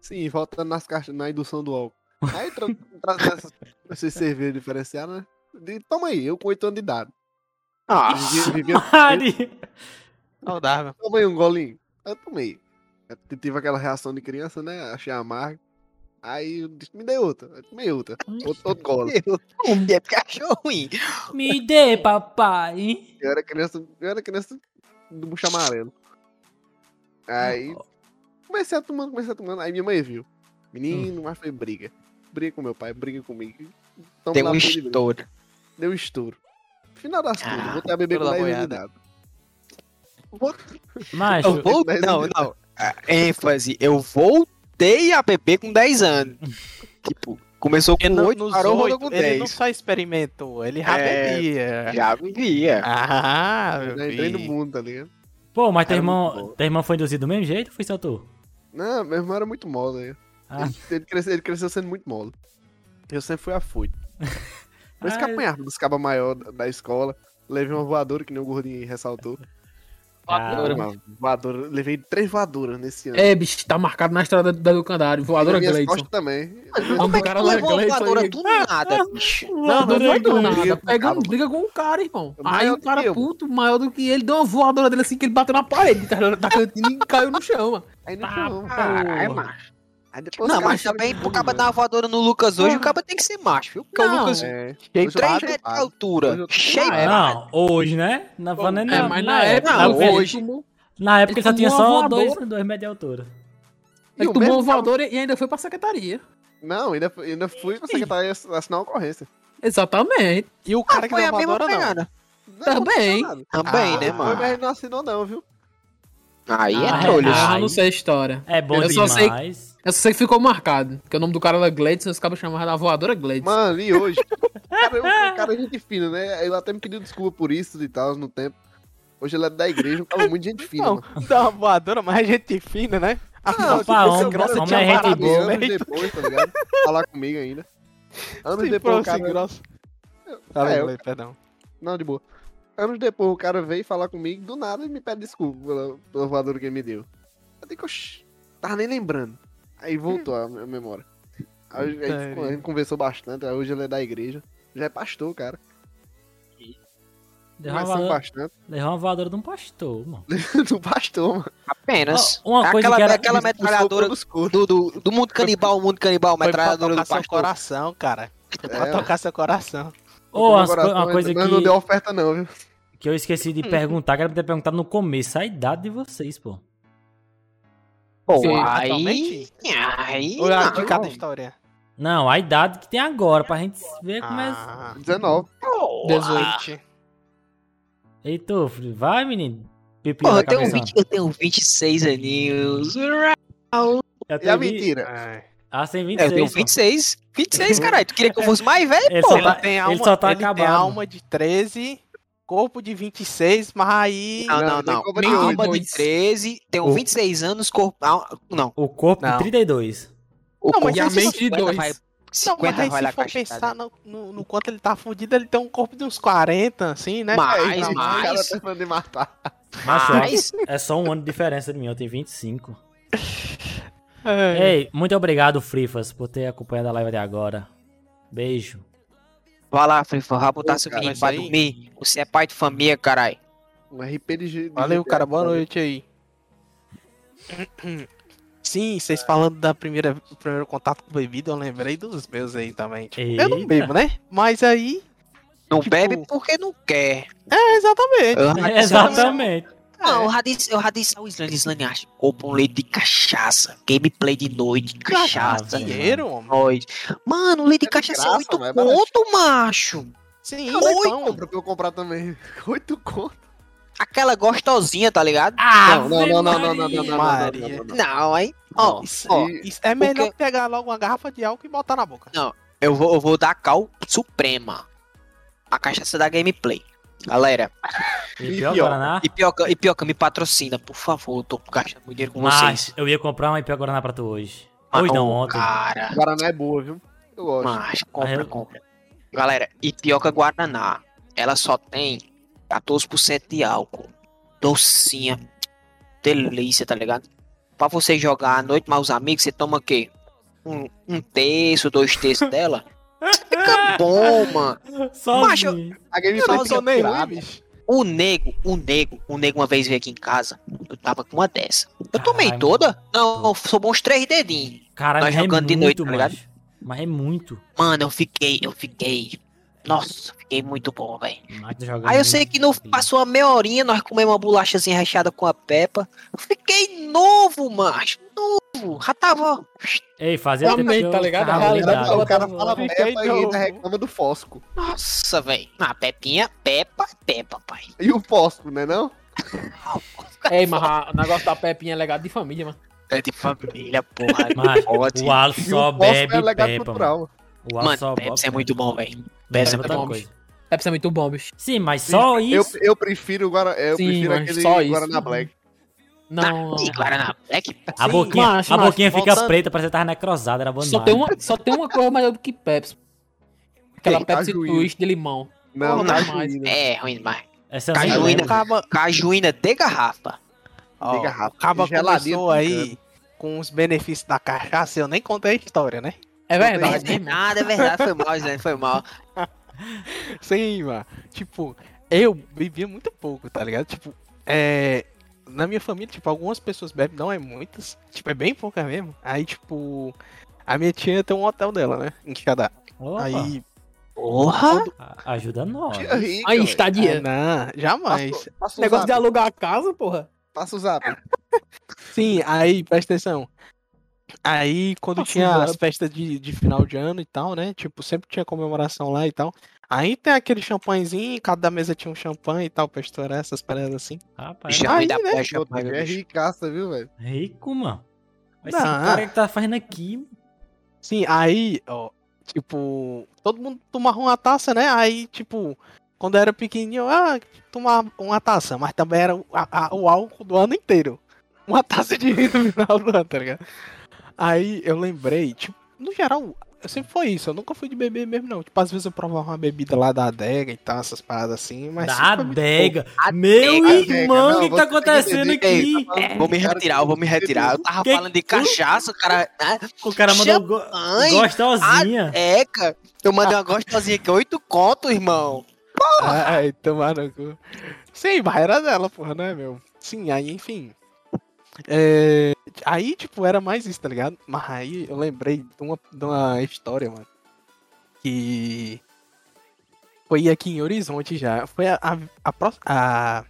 Sim, voltando nas caixas, na indução do álcool. Aí tra trazendo essas, essas cervejas diferenciadas, né? De- toma aí, eu com 8 anos de idade. Ah, Vivia! Saudável. toma aí um golinho. Eu tomei. Eu tive aquela reação de criança, né? Achei amargo. Aí eu disse, me dê outra. Eu tomei outra. Outro, outro gole. é porque achou ruim. Me dê, papai. Eu era criança, eu era criança do bucho amarelo. Aí comecei a tomando, comecei a tomando. Aí minha mãe viu. Menino, mas foi briga. Briga com meu pai, briga comigo. Tem lá um estouro. Deu estouro. Final das contas, Ah, voltei a beber com estouro 10 da anos. Macho, Eu vou... Não, não. A ênfase, eu voltei a beber com 10 anos. tipo, Começou com no- 8, nos parou, rodou oito, com ele não 10. só experimentou, ele já É, bebia. Já vivia. Ah, Eu meu já entrei no mundo, tá ligado? Pô, mas teu irmão, teu irmão foi induzido do mesmo jeito ou foi só tu? Não, meu irmão era muito mole. né? Ah. Ele, ele cresceu, ele cresceu sendo muito mole. Eu sempre fui afoito. Por isso que apanhava dos cabas maior da- da escola. Levei uma voadora, que nem o gordinho ressaltou. Uma voadora, levei três voadoras nesse ano. É, bicho, tá marcado na estrada da Educandário. Voadora costas também. Como Como é cara levou a Gleidson voadora do nada, bicho? Não, não Voadora foi do nada. Pegando Cabo. briga com o cara, irmão. Maior Aí o cara puto, maior do que ele, deu uma voadora dele assim que ele bateu na parede da, da cantina e caiu no chão, mano. Aí não Ah, não. Caralho, Porra. macho. Não, mas também pro caba de dar uma voadora no Lucas hoje, o caba tem que ser macho, viu? Porque o Não, Lucas É. Hoje 3 chupado. metros de altura, Hoje cheio. Não, hoje, né? Na, Pô, É, na, mas na na época, não, hoje. tomou- Na época ele só tinha só dois, metros de altura. E Ele o tomou mesmo uma voadora e ainda foi pra secretaria. Não, ainda, ainda fui pra secretaria assinar uma ocorrência. Exatamente. E o cara que foi deu a a voadora, não. pegada. Não, Também. não Também, Ah, né, mano? mas não assinou não, viu? Aí é Ah, trolho. é. Ah, eu não sei a história. É bom Eu só sei- demais. Eu só sei que ficou marcado. Porque o nome do cara era e os cabos chamavam da voadora Gleidson. Mano, e hoje? O cara, cara é gente fina, né? Ele até me pediu desculpa por isso e tal, no tempo. Hoje ele é da igreja, um cara muito gente fina, Não, mano. uma voadora, mas é gente fina, né? Não, Opa, tipo, grossa homem tinha é gente boa. anos depois, tá ligado? Falar comigo ainda. Anos Sim, depois o grosso, cara... grosso. É, Fala aí, eu- perdão. Não, de boa. Anos depois o cara veio falar comigo, do nada, e me pede desculpa pela, pela voadora que ele me deu. Eu digo, oxi, tava nem lembrando. Aí voltou a minha memória. Aí a gente, a gente conversou bastante, aí hoje ele é da igreja. Já é pastor, cara. Uma, voadora, bastante. derrou uma voadora de um pastor, mano. do pastor, mano. Apenas. Ó, uma É coisa aquela, que era- aquela metralhadora do, do, do mundo canibal, o mundo canibal, metralhadora tocar do seu pastor. coração, cara. Foi pra É. tocar seu coração. Co- uma coisa mas não deu que, oferta não, viu? que eu esqueci de perguntar, que era pra ter perguntado no começo, a idade de vocês, pô. Pô, Sim, aí... atualmente? Aí... Ou é de cada história? Não, a idade que tem agora, pra gente ver como é... Ah, 19. 18. Ei, tu, filho, vai, menino. Pipi Porra, eu tenho, cabeça. 20, eu tenho 26 aninhos. Eu a tenho vi- mentira? é. Ah, tem É, 26. eu tenho pô. 26. 26, caralho. Tu queria que eu fosse mais velho? Ele pô? só Ele tá, tem ele alma, só tá ele tem acabado. alma de 13, corpo de 26, mas aí... Não, Não, não, tem não. de Alma de 13, tenho O- 26 anos, corpo... Não, O corpo de Não. 32. o Não, mas corpo e a de mente de 50 dois. vai... Não, 50 mas aí vai se for pensar no, no, no quanto ele tá fudido, ele tem um corpo de uns 40, assim, né? Mais, Pra O mais. cara tá falando de matar. Macho, Mas... é só um ano de diferença de mim, eu tenho 25. É. Ei, muito obrigado, Frifas, por ter acompanhado a live até agora. Beijo. Vai lá, Frifa, vai botar seu isso pra dormir. Você é pai de família, caralho. Um RP de Valeu, cara. Boa noite aí. Sim, vocês falando da primeira do primeiro contato com bebida, eu lembrei dos meus aí também. Tipo, eu não bebo, né? Mas aí. Não Tipo- bebe porque não quer. É, exatamente. Exatamente. Não, já disse ao Islane, Islane acha, compra um leite de cachaça, gameplay de noite, cachaça. Dinheiro, homem. noite. Mano, leite de É cachaça é graça, 8 mas é barato. conto, macho. Sim, Não, então. compra pra eu comprar também. Oito conto. Aquela gostosinha, tá ligado? Ah, Não, não, não, não, não, não, não, não, Maria. não, não, não. Não, hein? Ó, Isso, ó, isso é melhor porque- pegar logo uma garrafa de álcool e botar na boca. eu vou, eu vou dar cal suprema. A cachaça da gameplay. Galera, E pior, pior. Guaraná? e Pioca, e Pioca, me patrocina, por favor. Eu tô gastando muito dinheiro com Mas vocês. eu ia comprar uma Ipio Guaraná pra tu hoje. Mas, Hoje não, ontem. Cara, Guaraná é boa, viu? Eu gosto. mas compra, Ah, eu- compra. Galera, Ipioca Guaraná, ela só tem 14% de álcool. Docinha. Delícia, tá ligado? Pra você jogar à noite, mas os amigos, você toma o quê? Um, um terço, dois terços dela? Fica bom, mano. Sozinho. A gameplay Eu não sou nem ruim, pirada. bicho. O nego, o nego, o nego uma vez veio aqui em casa. Eu tava com uma dessa. Eu tomei toda? Não, sobrou uns três dedinhos. Caralho, Nós é jogando de muito, noite, tá ligado? Mas é muito. Mano, eu fiquei, eu fiquei. Nossa, fiquei muito bom, velho. Tá Aí eu sei que no, passou uma meia horinha, nós comemos uma bolachazinha recheada com a pepa. Eu fiquei novo, macho. Novo. Ei, fazia tempo eu tá ligado? A tava realidade ligado. O cara fala Peppa e ainda reclama do Fosco. Nossa, velho. Ah, Pepinha, Peppa, Peppa, pai. E o Fosco, né não? Ei, mas o negócio da Pepinha é legado de família, mano. É de família, porra. Mas Pode. o E só o Fosco bebe é Peppa, mano. O Mano, Alço Pepsi é muito bom, velho. né? Pepsi é É muito bom. coisa. Pepsi é muito bom, bicho. Sim, mas só isso. eu prefiro, Guara, eu Sim, prefiro mas aquele só isso. Guaraná Black. Não, Ih, Guaraná Black? A Sim, boquinha, macho, a macho, boquinha fica voltando. preta, parece que tava necrosada, era só demais. tem, uma, só tem uma coisa melhor do que Pepsi. Aquela Tem Pepsi cajuína. Twist de limão. Não, Não, não, não. cajuína. É, ruim demais. Essa nem Cajuína, lembro. Acaba, Cajuína de garrafa. ó, De garrafa. acaba Geladinho começou aí com os benefícios da cachaça. Eu nem contei a história, né? É É verdade, né, verdade, é verdade. Foi mal, Zé, foi mal. Sim, mano. Tipo, eu bebia muito pouco, tá ligado? Tipo, é. Na minha família, tipo, algumas pessoas bebem, não é muitas. Tipo, é bem pouca mesmo. Aí, tipo, a minha tia tem um hotel dela, né? Em Quixadá. Opa, Aí. Porra! ajuda nós. Aí, estadia. não, jamais. Passa, Negócio de alugar a casa, porra. Passa o zap. Sim, aí, presta atenção. Aí, quando Nossa, tinha as festas de, de final de ano e tal, né? Tipo, sempre tinha comemoração lá e tal. Aí tem aquele champanhezinho, cada mesa tinha um champanhe e tal, pra estourar essas paradas assim. Rapaz, Já Aí, dá né, pai, é ricaça, viu, velho? rico, mano. Esse Não. cara que tá fazendo aqui. Sim, aí, ó, tipo, todo mundo tomava uma taça, né? Aí, tipo, quando eu era pequenininho, ah, tomava uma taça, mas também era o, a- a- o álcool do ano inteiro. Uma taça de vinho no final do ano, tá ligado? Aí eu lembrei, tipo, no geral, eu sempre foi isso, eu nunca fui de beber mesmo, não. Tipo, às vezes eu provava uma bebida lá da adega e tal, essas paradas assim, mas. Da adega. Meu Adega, irmão, o que, que tá acontecendo entender, aqui? ei, Vou me retirar, eu vou me retirar. Eu tava Que- falando de cachaça, o cara. né? O cara mandou go gostosinha. Eca! Eu mandei uma gostosinha aqui, oito conto, irmão. Ai, tomar no cu. Sim, mas era dela, porra, não é meu? Sim, aí, enfim. É, Aí, tipo, era mais isso, tá ligado? Mas aí eu lembrei de uma, de uma história, mano. Que. Foi aqui em Horizonte já. Foi a, a, a, a,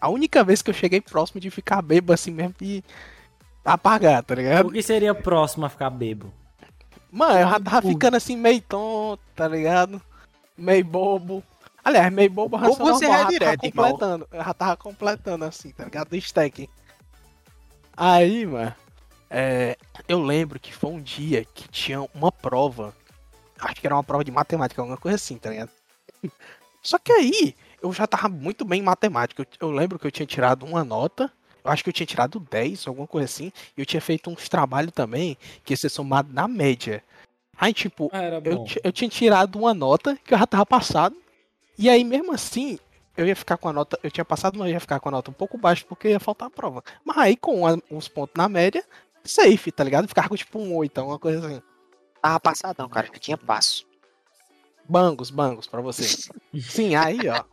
a única vez que eu cheguei próximo de ficar bêbado assim mesmo e apagar, tá ligado? O que seria próximo a ficar bebo? Mano, eu já tava ficando assim meio tonto, tá ligado? Meio bobo. Aliás, meio bobo racional, você eu já é tava direto, completando. Eu já tava completando assim, tá ligado? Do stack. Aí, mano, é, eu lembro que foi um dia que tinha uma prova. Acho que era uma prova de matemática, alguma coisa assim, tá ligado? Só que aí, eu já tava muito bem em matemática. Eu, eu lembro que eu tinha tirado uma nota. Eu acho que eu tinha tirado 10, alguma coisa assim. E eu tinha feito uns trabalhos também que ia ser somado na média. Aí, tipo, Era eu, eu tinha tirado uma nota que eu já tava passado. E aí, mesmo assim, eu ia ficar com a nota. Eu tinha passado, mas eu ia ficar com a nota um pouco baixa porque ia faltar a prova. Mas aí, com a- os pontos na média, safe, tá ligado? Ficava com tipo um 8, uma coisa assim. Tava passadão, cara. Já tinha passo. Bangos, bangos pra você. Sim, aí, ó.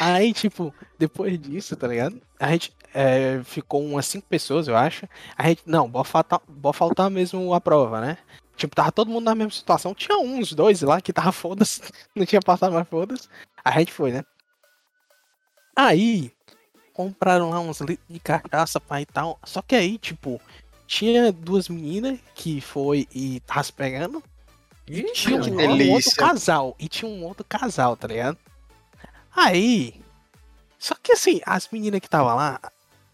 Aí, tipo, depois disso, tá ligado? A gente é, ficou umas cinco pessoas, eu acho. A gente, não, bora faltar, bora faltar mesmo a prova, né? Tipo, tava todo mundo na mesma situação. Tinha uns dois lá que tava foda-se, não tinha passado mais foda-se. A gente foi, né? Aí, compraram lá uns litros de cachaça, pai e tal. Só que aí, tipo, tinha duas meninas que foi e tava se pegando. E tinha que um, um outro casal. E tinha um outro casal, tá ligado? Aí. Só que assim, as meninas que estavam lá,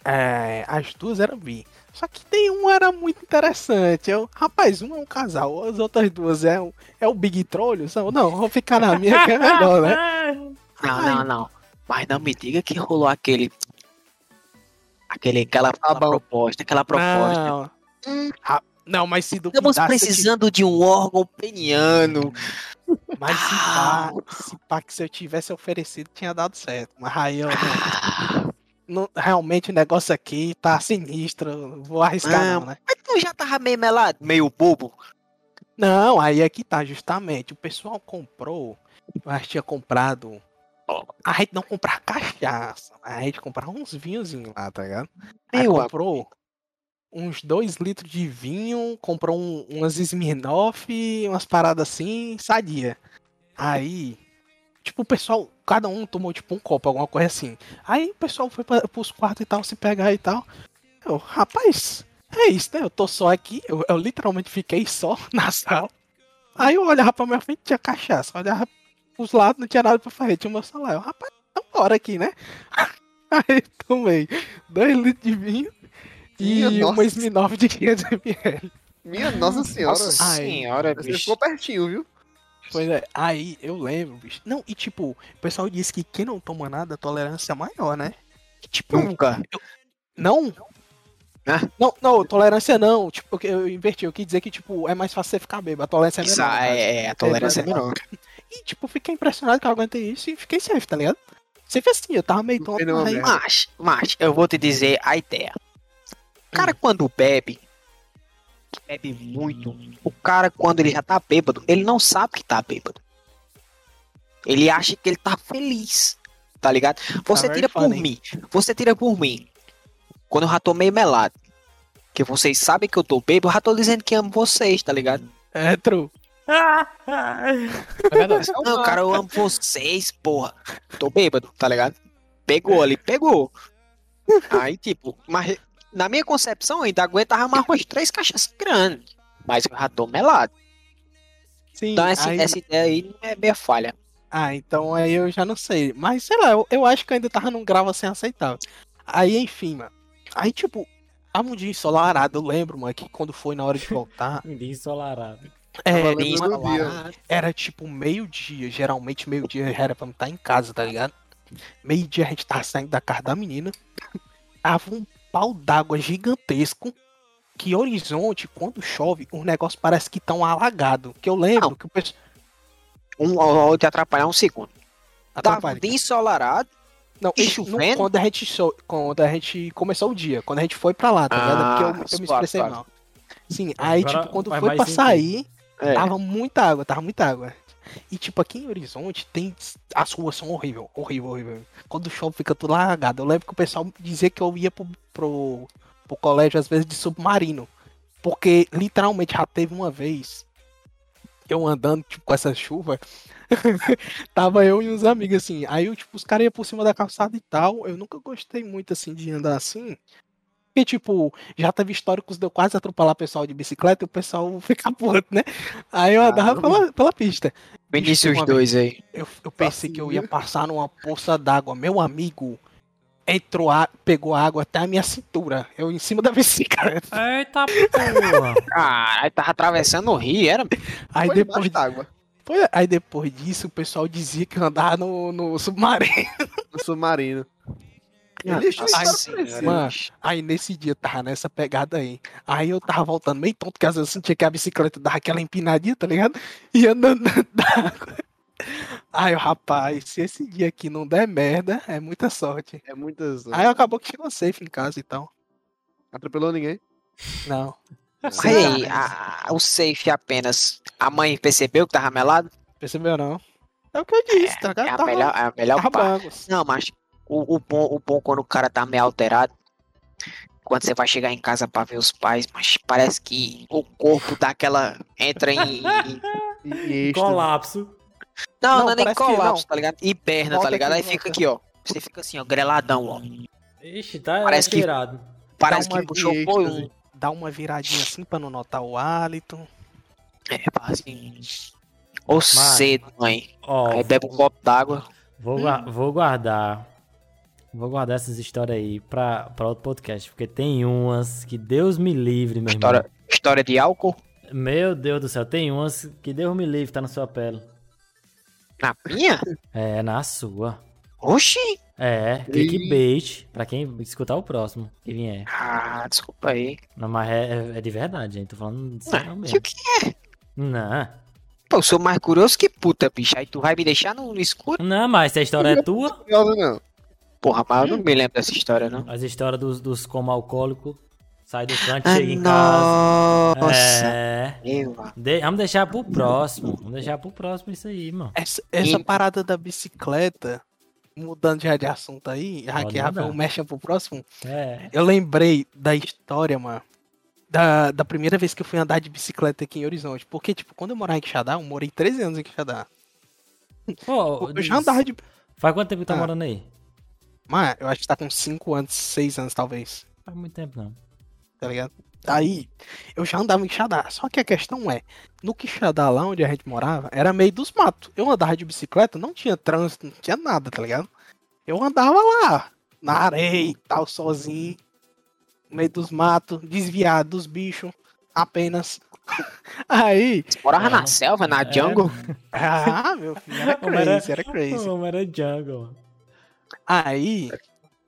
é, as duas eram bi. Só que tem um era muito interessante. Eu, rapaz, um é um casal, as outras duas é, o- é o Big Troll. São, não, vou ficar na minha que é melhor, né? Não, Ai. não, não. Mas não me diga que rolou aquele. Aquele, aquela, Tá proposta, aquela proposta. Não. Ah, não, mas se Estamos se eu precisando de um órgão peniano. Mas se pá, se pá que se eu tivesse oferecido, tinha dado certo. Mas aí eu não, não- realmente o negócio aqui tá sinistro. Vou arriscar Não. não, né? Mas tu já tava meio melado, meio bobo. Não, aí é que tá, justamente. O pessoal comprou, eu acho que tinha comprado. A gente não comprar cachaça, a gente comprava uns vinhozinhos lá, tá ligado? Aí Meu comprou uns dois litros de vinho, comprou um- umas Smirnoff, umas paradas assim, sadia. Aí, tipo, o pessoal, cada um tomou tipo um copo, alguma coisa assim. Aí o pessoal foi pra, pros quartos e tal, se pegar e tal. Eu, rapaz, é isso, né? Eu tô só aqui, eu, eu literalmente fiquei só na sala. Aí eu olhava pra minha frente, tinha cachaça, eu olhava pros lados, não tinha nada pra fazer, tinha o meu celular. Eu, rapaz, então bora aqui, né? Aí tomei dois litros de vinho e Minha uma nossa. Smirnoff de 500ml. Minha nossa senhora. Nossa Ai, senhora, Você bicho. ficou pertinho, viu? Pois é, aí eu lembro, bicho. Não, e tipo, o pessoal diz que quem não toma nada, a tolerância é maior, né? Que, tipo, Nunca. não. Hã? Não, não, tolerância não. Tipo, eu inverti, eu quis dizer que, tipo, é mais fácil você ficar bêbado. A tolerância é Isso menor. no caso. é, é, a tolerância é menor. E, tipo, fiquei impressionado que eu aguentei isso e fiquei safe, tá ligado? Safe assim, eu tava meio tonto, mas... merda. Mas, mas, eu vou te dizer a ideia. O cara quando bebe, bebe muito, o cara quando ele já tá bêbado, ele não sabe que tá bêbado. Ele acha que ele tá feliz, tá ligado? Você very tira por funny. mim, você tira por mim. Quando eu já tô meio melado, que vocês sabem que eu tô bêbado, eu já tô dizendo que amo vocês, tá ligado? É, true. É. Não, cara, eu amo vocês, porra. Tô bêbado, tá ligado? Pegou ali, pegou. Aí, tipo, mas na minha concepção, eu ainda aguentava mais umas três caixas grandes. Mas eu já tô melado. Sim, Então essa, aí- essa ideia aí não é minha falha. Ah, então aí eu já não sei. Mas sei lá, eu, eu acho que eu ainda tava num grau assim aceitável. Aí, enfim, mano. Aí, tipo, tava um dia ensolarado, eu lembro, mano, que quando foi na hora de voltar. Um dia ensolarado. É, Tava ensolarado. era tipo meio-dia. Geralmente meio-dia já era pra estar em casa, tá ligado? Meio-dia a gente tava saindo da casa da menina. Tava um pau d'água gigantesco. Que horizonte, quando chove, os negócios parece que estão alagados. Que eu lembro Não. que o pessoal. Um, vou te atrapalhar um segundo. Tava Atrapalha. bem ensolarado. Não, E isso, chovendo? não, quando a gente so- quando a gente começou o dia, quando a gente foi pra lá, tá ligado? É Porque eu, Ah, eu me suave, expressei suave. mal. Sim, aí Agora tipo, quando foi pra sentido. sair, É. tava muita água, tava muita água. E tipo, aqui em Horizonte tem as ruas são horrível, horrível, horrível. Quando chove fica tudo largado. Eu lembro que o pessoal dizia que eu ia pro, pro, pro colégio às vezes de submarino. Porque literalmente já teve uma vez eu andando tipo, com essa chuva. Tava eu e uns amigos assim. Aí eu, tipo, os caras iam por cima da calçada e tal. Eu nunca gostei muito assim de andar assim. Porque, tipo, já teve históricos de eu quase atropelar pessoal de bicicleta e o pessoal ficar puto, né? Aí eu andava pela, pela pista. Vinícius 2 aí. Eu, eu pensei que eu ia passar numa poça d'água. Meu amigo entrou, a, pegou água até a minha cintura. Eu em cima da bicicleta. Eita porra. Caralho, tava atravessando o rio, era? Aí Foi depois, d'água. foi- aí depois disso, o pessoal dizia que eu andava no, no submarino. No submarino. Ah, ai, senhora, parecida. Mano. Aí nesse dia eu tava nessa pegada aí. Aí eu tava voltando meio tonto, porque às vezes eu sentia que a bicicleta dava aquela empinadinha, tá ligado? E andando na. Aí eu, rapaz, se esse dia aqui não der merda, é muita sorte. É muitas. Aí acabou que chegou safe em casa e tal. Atropelou ninguém. Não. Mas aí, a- o safe apenas. A mãe percebeu que tava melado? Percebeu não? É o que eu disse, tá É ligado? a Tava- melhor, é a melhor parte. Não, mas o, o, bom, o bom quando o cara tá meio alterado, quando você vai chegar em casa pra ver os pais, mas parece que o corpo dá aquela. entra em. em-. Colapso. não, Não, não, é nem colapso, tá ligado? E perna, Volta tá ligado? aqui, Aí fica aqui, ó. Você fica assim, ó, greladão, ó. Ixi, tá Parece que-. Parece uma que puxou um. êxtase. Dá uma viradinha assim pra não notar o hálito. É, assim. Ou cedo, mãe. Ó, Aí bebe um copo d'água. vou, gua- vou guardar. Vou guardar essas histórias aí pra, pra outro podcast. Porque tem umas que Deus me livre, meu irmão. História, história de álcool. Meu Deus do céu, tem umas que Deus me livre, tá na sua pele. Na minha? É, na sua. Oxi! É, clickbait, pra quem escutar o próximo que vier. Ah, desculpa aí. Não, mas é, é- é de verdade, gente. Tô falando de sério Ah, mesmo. o que é? Não. Pô, eu sou mais curioso que puta, bicho. Aí tu vai me deixar no, no escuro? Não, mas se a história é tua, Curiosa, não. Porra, mas eu não me lembro dessa história, não. as histórias dos, dos como alcoólico, sai do canto, Ah, chega em casa. nossa. É. Eu, De- vamos deixar pro próximo. Vamos deixar pro próximo isso aí, mano. Essa, essa parada da bicicleta, mudando já de assunto aí, já que vamos mexer pro próximo. É. Eu lembrei da história, mano. Da, da primeira vez que eu fui andar de bicicleta aqui em Horizonte. Porque, tipo, quando eu morava em Quixadá, eu morei 13 anos em Quixadá. Pô, Eu já andava de. Faz quanto tempo que tá Ah. morando aí? Mas eu acho que tá com 5 anos, 6 anos talvez. Faz muito tempo, não. Tá ligado? Aí, eu já andava em Quixadá. Só que a questão é, no Quixadá, lá onde a gente morava, era meio dos matos. Eu andava de bicicleta, não tinha trânsito, não tinha nada, tá ligado? Eu andava lá, na areia e tal, sozinho, no meio dos matos, desviado dos bichos. apenas. Aí. Morava na É. selva, na É. jungle. Ah, meu filho, era Como era- crazy, era crazy. Como era jungle. Aí.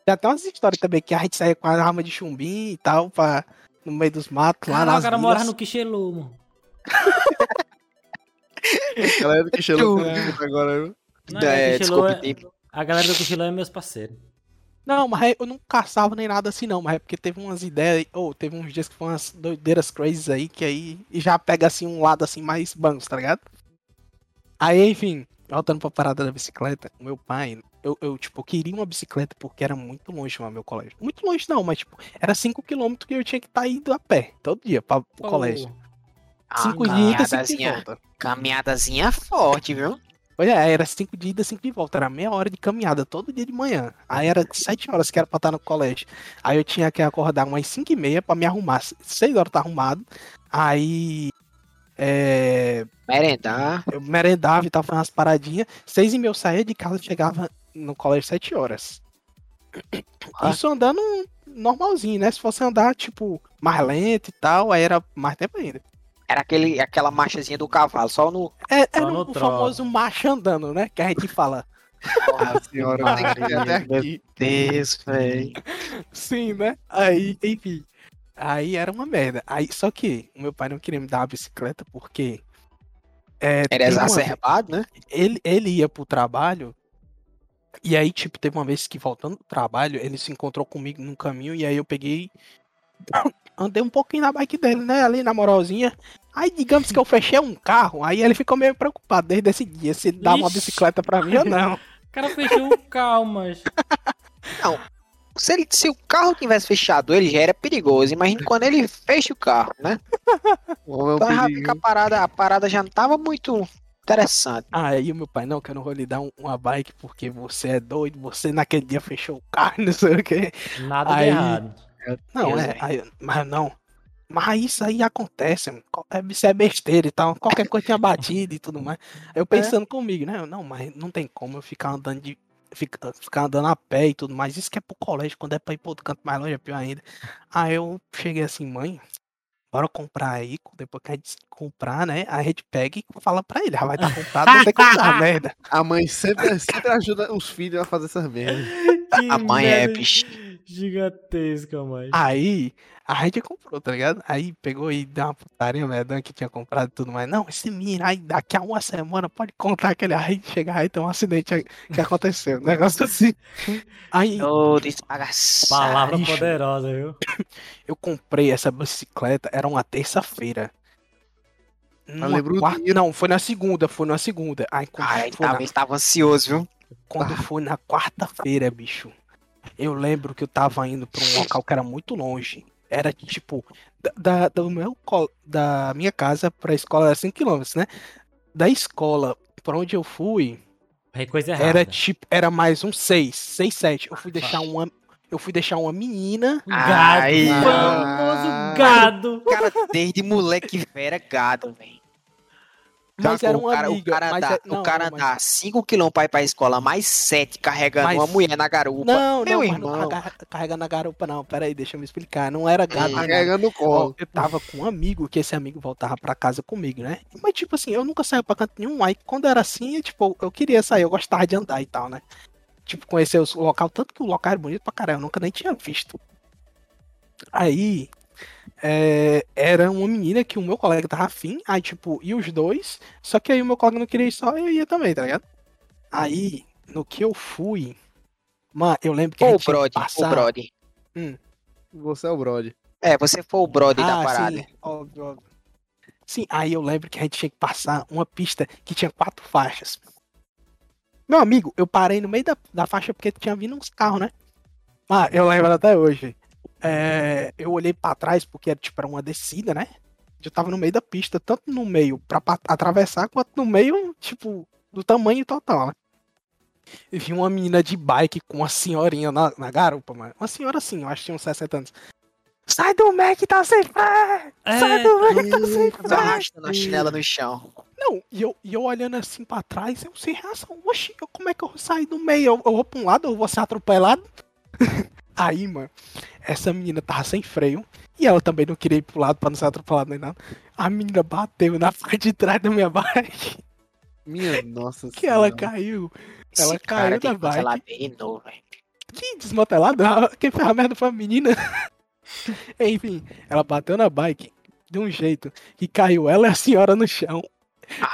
Tem até umas histórias também que a gente saía com a arma de chumbinho e tal, pra, no meio dos matos, lá Caraca, nas o cara morava no Quixelu, mano. Galera do que chegou Tu- agora, viu? Não, É, Quixelu desculpa, é- Pipe. A galera do Quixelu é meus parceiros. Não, mas eu não caçava nem nada assim, não. Mas é porque teve umas ideias, ou teve uns dias que foram umas doideiras crazy aí, que aí já pega assim um lado assim mais bancos, tá ligado? Aí, enfim, voltando pra parada da bicicleta, o meu pai, eu, eu tipo, queria uma bicicleta porque era muito longe do meu colégio. Muito longe não, mas tipo, era 5km que eu tinha que estar indo a pé, todo dia, pra, pro colégio. Ah, 5 de ida, 5 de volta. Caminhadazinha forte, viu? Pois é, era 5 de ida, 5 de volta. Era meia hora de caminhada todo dia de manhã. Aí era 7 horas que era pra estar no colégio. Aí eu tinha que acordar umas 5 e meia pra me arrumar. 6 horas tá arrumado. Aí. É, Merendar. eu merendava e tal, fazendo umas paradinhas. 6 e meia eu saía de casa e chegava no colégio 7 horas. Ah. Isso andando normalzinho, né? Se fosse andar, tipo, mais lento e tal, aí era mais tempo ainda. Era aquele, aquela marchazinha do cavalo, só no. É, Só era no o famoso marcha andando, né? Que a gente fala. Nossa senhora, Maria, aqui. Deus, velho. Sim, né? Aí, enfim. Aí era uma merda. Aí, só que o meu pai não queria me dar uma bicicleta porque. É, Era teve uma exacerbado, né? ele, ele ia pro trabalho. E aí, tipo, teve uma vez que voltando do trabalho, ele se encontrou comigo no caminho. E aí eu peguei. Andei um pouquinho na bike dele, né? Ali na moralzinha. Aí, digamos que eu fechei um carro. Aí ele ficou meio preocupado desde esse dia se ele dá uma bicicleta pra mim ou não. O cara fechou o carro, mas. Se, ele, se o carro tivesse fechado, ele já era perigoso. Imagina quando ele fecha o carro, né? É um Então que a parada, a parada já não tava muito interessante. Aí o meu pai, não, que eu não vou lhe dar um- uma bike porque você é doido, você naquele dia fechou o carro, não sei o quê. Nada Aí- de errado. Não, é, aí- mas não. Mas isso aí acontece, mano. É- isso é besteira e tal. Qualquer coisa tinha batido e tudo mais. Eu pensando comigo, né? eu, Não, mas não tem como eu ficar andando de. Ficar, ficar andando a pé e tudo mais. Isso que é pro colégio, quando é pra ir pro outro canto mais longe, é pior ainda. Aí eu cheguei assim, mãe, bora comprar aí. Depois que a gente comprar, né? A gente pega e fala pra ele. Já vai estar comprado, não tem como dar merda. A mãe sempre, sempre ajuda os filhos a fazer essas merdas. A mãe é bicho. Gigantesca, mas. Aí a gente comprou, tá ligado? Aí pegou e deu uma putaria medonha que tinha comprado e tudo mais. Não, esse menino aí daqui a uma semana pode contar que ele aí chegar aí tem um acidente que aconteceu. Um negócio assim. Aí Ô. Palavra bicho. poderosa, viu? eu comprei essa bicicleta, era uma terça-feira. Numa lembro o quarta-. Não, foi na segunda, foi na segunda. Aí quando, ele foi, na, tava, tava ansioso, viu? quando foi na quarta-feira, bicho, eu lembro que eu tava indo pra um local que era muito longe. Era tipo, da, da- do meu, da minha casa pra escola era 5km, né? Da escola pra onde eu fui, É coisa errada. era tipo, era mais um 6, 6, 7. Eu fui deixar uma. Eu fui deixar uma menina. Gado. Ai, famoso gado. Cara, desde moleque velho era gado, velho. Mas era o uma cara, amiga. O cara mas andar, é- não, o cara não, mas- andar 5km pra ir pra escola, mais 7 carregando Mas- uma mulher na garupa. Não, Meu não, não irmão. carrega, carrega na garupa, não. Pera aí, deixa eu me explicar. Não era. Hum. nada. Carregando Ó, colo. eu tava com um amigo, que esse amigo voltava pra casa comigo, né? Mas, tipo assim, eu nunca saía pra canto nenhum. Aí, quando era assim, eu, tipo, eu queria sair, eu gostava de andar e tal, né? Tipo, conhecer o local, tanto que o local era bonito pra caralho, eu nunca nem tinha visto. Aí, é, era uma menina que o meu colega tava afim, aí, tipo, e os dois, só que aí o meu colega não queria ir só, eu ia também, tá ligado? Aí, no que eu fui, mano, eu lembro que a gente tinha que Brody, passar... Brody. Você é o Brody. É, você foi o Brody da Ah, parada. sim, óbvio, óbvio. Sim, aí eu lembro que a gente tinha que passar uma pista que tinha quatro faixas. Meu amigo, eu parei no meio da, da faixa porque tinha vindo uns carros, né? Ah, eu lembro até hoje. É, eu olhei pra trás porque era tipo era uma descida, né? Eu tava no meio da pista, tanto no meio pra pa- atravessar, quanto no meio, tipo, do tamanho total, né? E vi uma menina de bike com uma senhorinha na, na garupa, mano. Uma senhora assim, eu acho que tinha uns 60 anos. Sai do Mac, tá sem fé! Sai É, do Mac, tá sem fé! arrastando a chinela no chão. Não, e eu, e eu olhando assim pra trás, eu sem reação. Oxi, eu- como é que eu vou sair do meio? Eu, eu vou pra um lado, eu vou ser atropelado? Aí, mano, essa menina tava sem freio e ela também não queria ir pro lado pra não ser atropelada nem nada. A menina bateu na parte de trás da minha bike Minha nossa que ela Senhora. caiu. Esse Ela cara caiu da bike. novo. Que desmantelado? Ah, Quem fez a merda foi a menina. Enfim, ela bateu na bike de um jeito que caiu ela e a senhora no chão.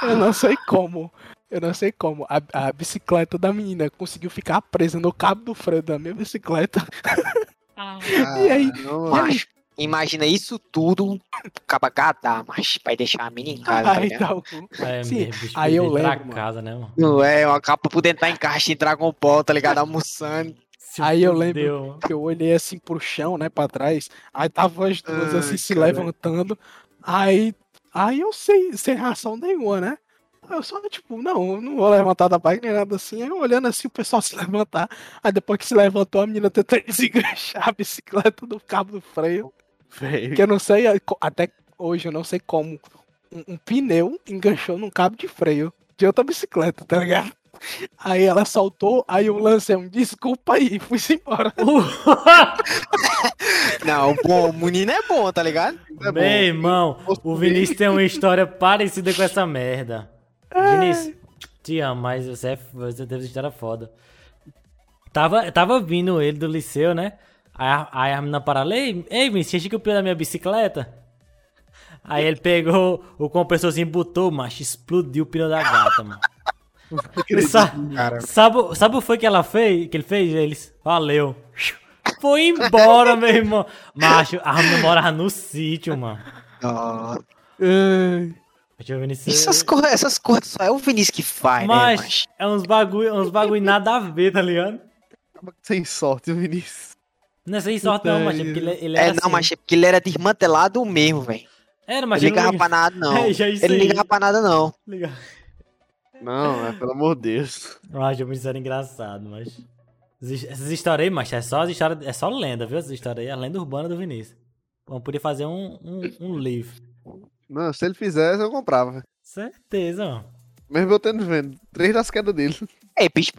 Eu não sei como. Eu não sei como. A, a bicicleta da menina conseguiu ficar presa no cabo do freio da minha bicicleta. E aí? Macho, imagina isso tudo, acaba gadar, mas vai deixar a menina em casa, Aí ligado? tá o- É, Sim, mesmo, bicho, aí eu lembro, mano. casa, né, mano? Não é, uma capa por dentro tá em caixa em Dragon Ball, tá ligado? Almoçando. Se Aí eu lembro mano. que eu olhei assim pro chão, né, pra trás. Aí tava as duas Ai, assim se cara. levantando. Aí, aí eu sem, sem reação nenhuma, né? Eu só, tipo, não, eu não vou levantar da bike nem nada assim. Aí eu olhando assim o pessoal se levantar. Aí depois que se levantou, a menina tentou desenganchar a bicicleta do cabo do freio. Velho. Que eu não sei, até hoje eu não sei como. Um, um pneu enganchou num cabo de freio de outra bicicleta, tá ligado? Aí ela soltou, aí eu lancei um desculpa aí e fui embora. Não, bom, o menino é bom, tá ligado? É bom. Meu irmão, o Vinícius tem uma história parecida com essa merda. Vinícius, te amo, mas você, é, você teve história foda. Tava, tava vindo ele do liceu, né? Aí, a- aí a menina parou, ei, ei Vinícius, você achou que eu da minha bicicleta? Aí ele pegou o compressorzinho botou, macho, explodiu o pneu da gata, mano. Sabe, cara. sabe, sabe o foi que ela fez? Que ele fez? Eles, valeu. Foi embora, meu irmão. Macho, a menina morava no sítio, mano. Ó, Nisso. essas coisas, essas coisas só é o Vinícius que faz, né, Mas é uns bagulho, uns bagulho nada a ver, tá ligado? Sem sorte, o Vinícius. Não é sem sorte não, mas é porque ele, ele É, era não, assim. mas é porque ele era desmantelado mesmo, velho. Era, mas Ele ele não ligava liga- pra nada, não. É, isso Ele aí. ligava pra nada, não. Liga. Não, é pelo amor de Deus. Eu acho que isso era engraçado, mas... Essas histórias aí, mas é só as histórias, é só lenda, viu? Essas histórias aí, é a lenda urbana do Vinícius. Bom, podia fazer um, um, um livro. Não, se ele fizesse, eu comprava. Certeza, mano. Mesmo eu tendo vendo. Três das quedas dele. É, bicho,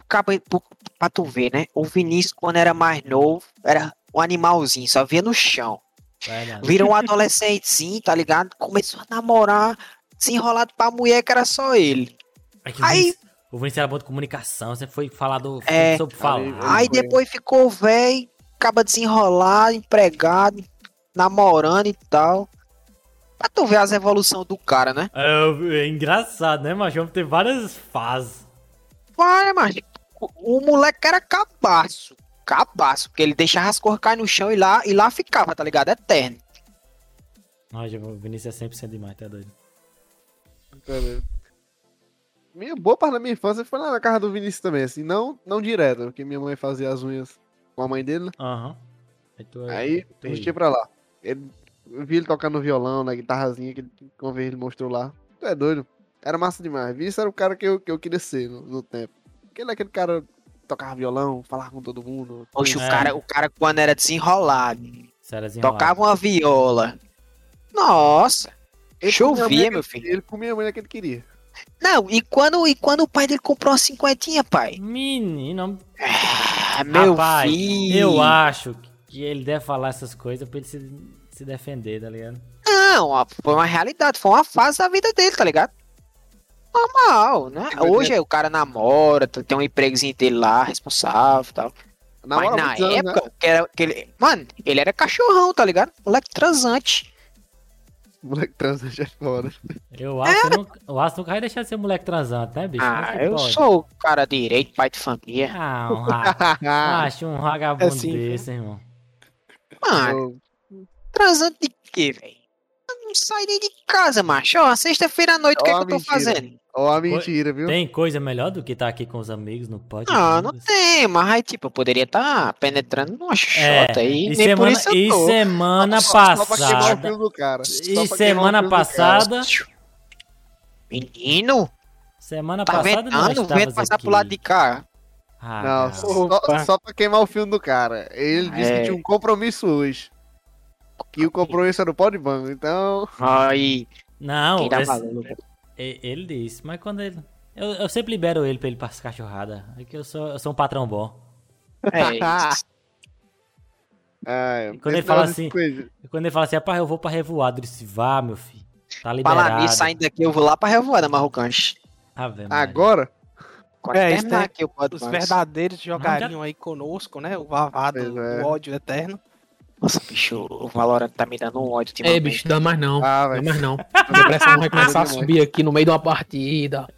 pro- pra tu ver, né? O Vinícius, quando era mais novo, era um animalzinho, só via no chão. Verdade. Virou um adolescentezinho, tá ligado? Começou a namorar, desenrolado pra mulher que era só ele. É Aí- Vinícius, o Vinícius era bom de comunicação, você foi falar do... É. sobre falar. Aí- Aí depois ficou velho, acaba desenrolado, empregado, namorando e tal. Pra tu ver as evoluções do cara, né? É, é engraçado, né, mas Vamos ter várias fases. Vai, mas o, o moleque era cabaço. Cabaço, porque ele deixava as cores cair no chão e lá, e lá ficava, tá ligado? Eterno. Mas o Vinícius é 100% demais, tá doido? Cara, minha boa parte da minha infância foi lá na casa do Vinícius também, assim, não, não direto, porque minha mãe fazia as unhas com a mãe dele, né? Aham. Aí, tu- Aí tu a gente ia. ia pra lá. Ele, eu vi ele tocando no violão, na guitarrazinha que uma vez ele mostrou lá. Tu é doido. Era massa demais. Vinícius era o cara que eu, que eu queria ser no, no tempo. Porque ele é aquele cara que tocava violão, falava com todo mundo. Poxa, É. o, cara, o cara quando era desenrolado, Sério, desenrolado. tocava uma viola. Nossa, Ele Chovia, meu filho. Ele comia a mulher que ele queria. Não, e quando, e quando o pai dele comprou uma cinquentinha, pai? Menino, Ah, meu Rapaz, filho. eu acho que ele deve falar essas coisas pra ele se, se defender, tá ligado? Não, foi uma realidade, foi uma fase da vida dele, tá ligado? Normal, né? Hoje o cara namora, tem um empregozinho dele lá, responsável e tal. Namora Mas na né? época, que era, que ele, mano, ele era cachorrão, tá ligado? Moleque transante. Moleque transante é foda. Eu acho, que nunca, eu acho que nunca vai deixar de ser moleque transante, né, bicho? Como Ah, eu pode? sou o cara direito, pai de família. Ah, um ra... acho um vagabundo Assim, desse, irmão. Mano, transante de quê, velho? Eu Não sai nem de casa, macho. Ó, sexta-feira à noite, o que, é que eu tô mentira. fazendo? Ó a mentira, viu? Tem coisa melhor do que estar aqui com os amigos no podcast? Não, não tem, mas aí, tipo, eu poderia estar penetrando numa xota aí. É, E nem por semana, isso eu e semana Só- passada. E Só o semana passada. Menino, Semana tá passada não ventando, o estavas vento passar aqui. pro lado de cá. Ah, Não, só, só pra queimar o filme do cara. Ele disse É. que tinha um compromisso hoje. Que o compromisso era o pau de banco. Então, Aí, Não, dá esse- valor? e- ele disse, mas quando ele. Eu, eu sempre libero ele pra ele passar cachorrada. É que eu sou, eu sou um patrão bom. É isso. É, quando ele fala assim- coisa- E quando ele fala assim, rapaz, eu vou pra revoada, eu disse, vá, meu filho. Tá Falar liberado. nisso, saindo daqui, eu vou lá pra Revoada, Marrocanche. Ave Maria. Agora? É, terminar é- aqui o Os verdadeiros jogariam aí conosco, né? O vavado, é. o ódio eterno. Nossa, bicho, o Valorant tá me dando um ódio ultimamente. bicho, dá mais não. Ah, Dá velho. mais não. A depressão vai começar a subir aqui no meio de uma partida.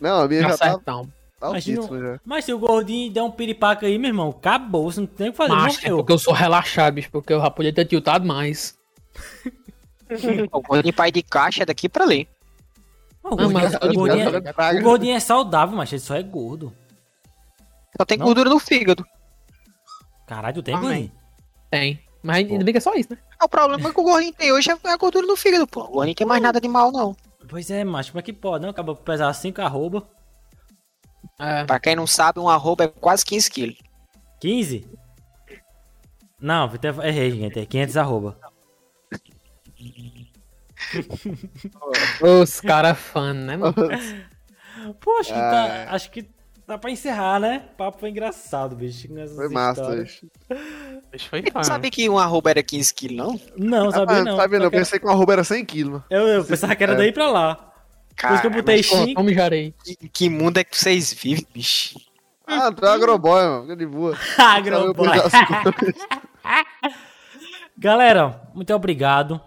Não, a minha Tá já tá. Imagina altíssima já. Mas se o gordinho der um piripaca aí, meu irmão, acabou, você não tem o que fazer, Mas é porque eu sou relaxado, bicho, porque eu já podia ter tiltado mais. O gordinho pai de caixa é daqui pra ali. O Não, gordinho, mas o tá tá o é saudável, mas ele só é gordo. Só tem Não? gordura no fígado. Caralho, tem Amém. gordinho. Tem. Mas ainda bem que é só isso, né? O problema que o gordinho tem hoje é a gordura no fígado, pô. O gordinho tem mais nada de mal, não. Pois é, macho, como é que pode, não? Acaba por pesar 5 arroba. É. Pra quem não sabe, um arroba é quase 15 quilos. 15? Não, errei, gente. É 500 arroba. Os caras fã, né, mano? Pô, acho que, Ah, tá, é. acho que dá pra encerrar, né? Papo foi engraçado, bicho. com essas Foi massa. Isso foi sabia que um arroba era 15 quilos, não? Não, sabia Ah, não. Sabe, não, eu pensei que o arroba era 100 quilos. mano. eu, eu pensava que era É. daí pra lá. Por isso que eu Cara, botei mas Pô, 5. tome jarei. que, que mundo é que vocês vivem, bicho? Ah, tu é agroboy, mano. Fica de boa. Agroboy. Sabe, eu já- Galera, muito obrigado.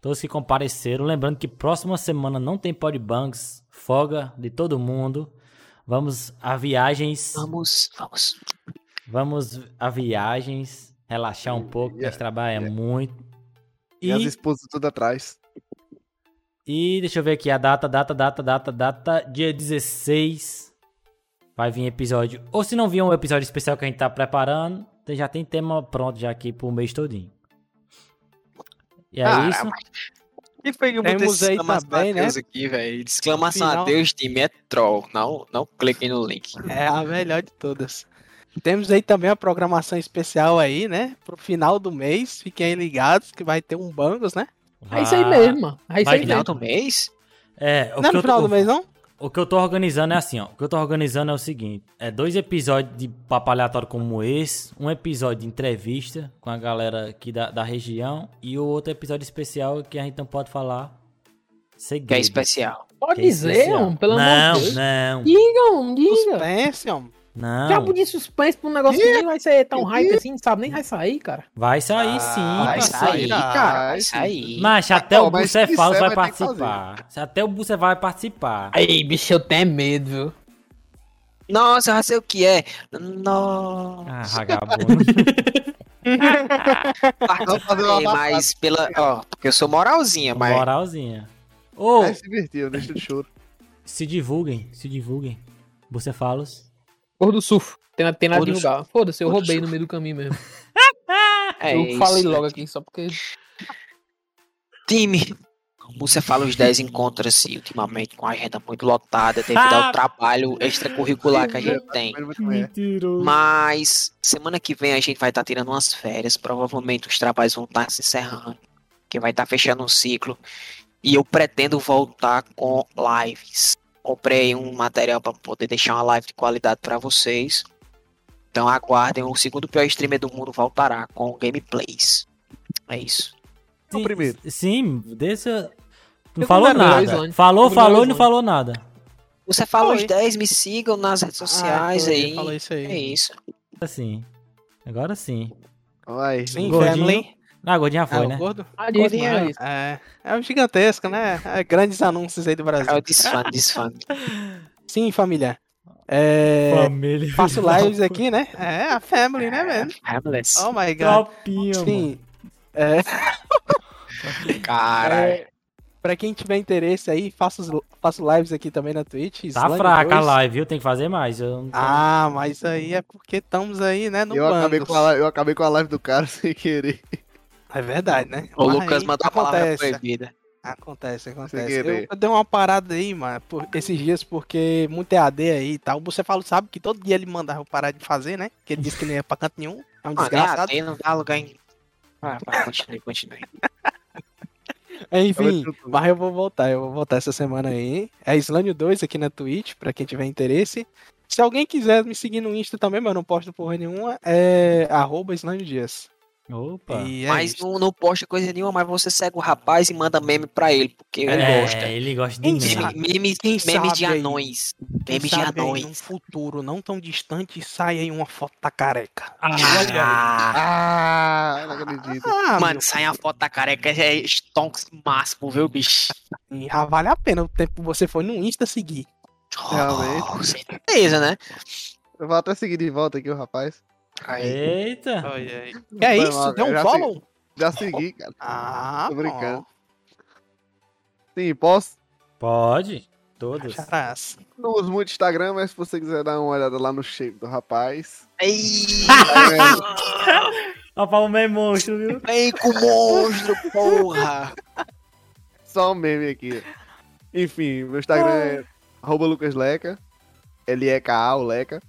Todos que compareceram. Lembrando que próxima semana não tem podbanks. Folga de todo mundo. Vamos a viagens. Vamos, vamos. Vamos a viagens. Relaxar um pouco, porque a gente trabalha muito. E as E, esposas tudo atrás. e deixa eu ver aqui a data, data, data, data, data. Dia 16 vai vir episódio. Ou se não vier um episódio especial que a gente tá preparando, tem- já tem tema pronto já aqui pro mês todinho. E é Cara, isso. E foi que eu Temos aí também, a Deus né? aqui, velho. Exclamação Final. a Deus, time é troll. Não, não cliquem no link. É a melhor de todas. Temos aí também a programação especial aí, né? Pro final do mês. Fiquem aí ligados que vai ter um Bangos, né? É isso aí mesmo, mano. É isso Vai aí Final mesmo. do mês? É, o Não é no final tô- do mês, não? O que eu tô organizando é assim, ó. O que eu tô organizando é o seguinte: é dois episódios de papo aleatório como esse, um episódio de entrevista com a galera aqui da, da região e o outro episódio especial que a gente não pode falar. Segredo. Que é especial. Pode Que é dizer, especial. homem, pelo não, amor de Deus. Não, Digam, diga. Suspense, homem. Não, Diabo de suspense pra um negócio que nem vai ser tão hype assim, sabe? Nem vai sair, cara. Vai sair sim, Vai parceiro. sair, cara. Vai Vai sair. Mas até Ó, o Bucefalos quiser, vai vai participar. Se Até o Buce vai participar. Aí, bicho, eu tenho medo, viu? Nossa, eu já sei o que é. Nossa. Ah, vagabundo. Mas pela. Ó, porque eu sou moralzinha, mas. Moralzinha. Ô, É, se divertiu, deixa de choro. se divulguem, se divulguem. Bucefalos. Cor do surf. Tem, tem nada de lugar. Foda-se, eu roubei no meio do caminho mesmo. É eu isso. falei logo aqui, só porque. Time. Você fala os 10 encontros-se ultimamente com a agenda muito lotada devido Ah! ao trabalho extracurricular que a gente tem. Mas semana que vem a gente vai estar tirando umas férias. Provavelmente os trabalhos vão estar se encerrando. Que vai estar fechando um ciclo. E eu pretendo voltar com lives. Comprei um material para poder deixar uma live de qualidade para vocês. Então aguardem. O segundo pior streamer do mundo voltará com gameplays. É isso. o primeiro. Sim, desse. Não Eu falou nada. Falou, falou e não falou nada. Você fala os Foi. 10, me sigam nas redes sociais Ah, aí. Falou isso aí. É isso. Assim. Agora sim. Vai. Sim, Gordinho. family. Ah, gordinha foi, o né? gordo? Gordinho. mano, é. É, é um gigantesco, né? É grandes anúncios aí do Brasil. É o desfã, desfã. Sim, família. É, Família. faço lives aqui, né? É, a family, né, velho? Hamlet. Oh my god. Tropinha, mano. Sim. É, Cara. é, pra quem tiver interesse aí, faço, faço lives aqui também na Twitch. Tá fraca a 2. live, viu? Tem que fazer mais. Eu não tô- Ah, mas aí é porque estamos aí, né, no Eu acabei, com a, eu acabei com a live do cara sem querer. É verdade, né? O Mas Lucas mandou a palavra acontece. proibida. Acontece, acontece. Eu, eu dei uma parada aí, mano, por esses dias, porque muito EAD aí e tal. Você fala, sabe que todo dia ele mandava eu parar de fazer, né? Que ele disse que não ia pra canto nenhum. É um é desgraçado. AD, não dá lugar em. Vai, vai, continue, continue. Enfim, mas eu vou voltar, eu vou voltar essa semana aí. É Slânio 2 aqui na Twitch, pra quem tiver interesse. Se alguém quiser me seguir no Insta também, mas eu não posto porra nenhuma, é arroba Dias. Opa. E é mas isso. não, não posta coisa nenhuma, mas você segue o rapaz e manda meme pra ele, porque ele é, gosta. ele gosta de Quem meme. sabe? Meme- memes memes de sabe aí? anões. Quem Memes de anões. num futuro não tão distante sai aí uma foto da careca. Ah, Ah, Ah, não acredito. Ah, mano, meu sai a foto da careca, é stonks máximo, viu, bicho? já vale a pena o tempo que você foi no Insta seguir. Realmente. Com certeza, né? Eu vou até seguir de volta aqui o rapaz. Aí. Eita. Que é Foi isso? mal, Deu um já follow? Já segui, cara. Ah, Tô brincando. bom. Sim, posso. Pode. Todos. Caras. Não uso muito Instagram, mas se você quiser dar uma olhada lá no shape do rapaz. Ei, Rapaz, o meme monstro, viu? vem com o monstro, porra! Só um meme aqui. Enfim, meu Instagram é arroba lucasleca. L-E-K-A, o Leca.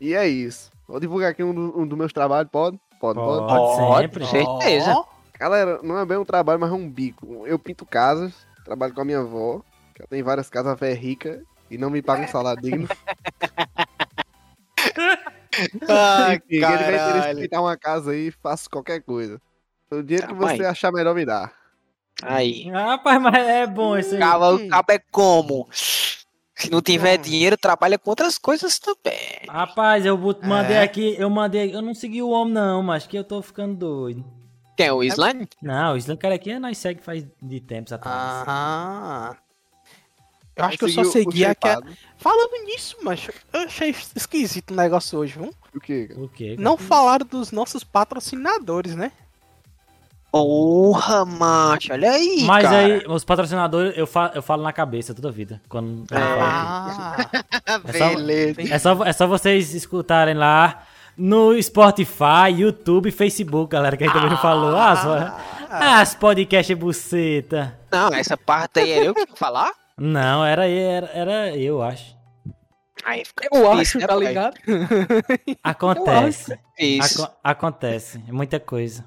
E é isso. Vou divulgar aqui um, do- um dos meus trabalhos, pode? Pode, pode. Pode sempre. Com certeza. Galera, não é bem um trabalho, mas é um bico. Eu pinto casas, trabalho com a minha avó, que ela tem várias casas, a véia é rica, e não me paga um salário digno. Enfim, quem tiver pintar uma casa aí, faço qualquer coisa. O dinheiro que você achar melhor me dá. Aí. Rapaz, mas é bom isso aí. Cava, o cabo é como? Se não tiver dinheiro, trabalha com outras coisas também. Rapaz, eu mandei É. aqui, eu mandei, eu não segui o homem não, mas que eu tô ficando doido. Quem é o Slime? Não, o Slam Carequinha nós segue faz de tempos atrás. Ah. Eu acho que eu só segui aquela. shapeado. Falando nisso, mas eu achei esquisito o negócio hoje, viu? O quê? cara? O quê? cara? Não falaram dos nossos patrocinadores, né? Porra, macho, olha aí, Mas cara. aí, os patrocinadores, eu falo, eu falo na cabeça toda a vida. Quando, quando eu falo aqui. Ah, É só- Beleza. É só, é só vocês escutarem lá no Spotify, YouTube e Facebook, galera, que a gente também não falou. Ah, só, ah, as podcast buceta. Não, essa parte aí era eu que tinha que falar? Não, era, era, era eu, acho. Aí fica Eu acho, difícil, né, tá ligado? Acontece. Isso. Aco- acontece. É muita coisa.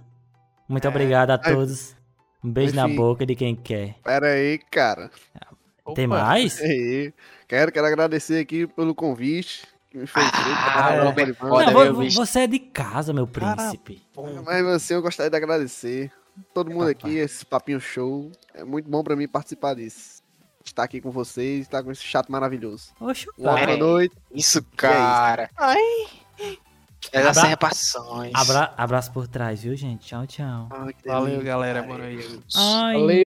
Muito obrigado a todos. Um beijo na enfim. boca de quem quer. Pera aí, cara. Tem opa. mais? Aí. Quero, quero agradecer aqui pelo convite que me feito. Ah, é. foda, Não, você é de casa, meu Cara, príncipe. Bom, Mas você, eu gostaria de agradecer. Todo mundo Rapaz. aqui, esse papinho show. É muito bom pra mim participar disso. Estar aqui com vocês, estar com esse chato maravilhoso. Oxe, Uma cara. boa noite. Isso, cara. Ai. Essas Abra- repassões. Abra- abraço por trás, viu, gente? Tchau, tchau. Que Valeu, galera. Boa noite. Ai, Valeu.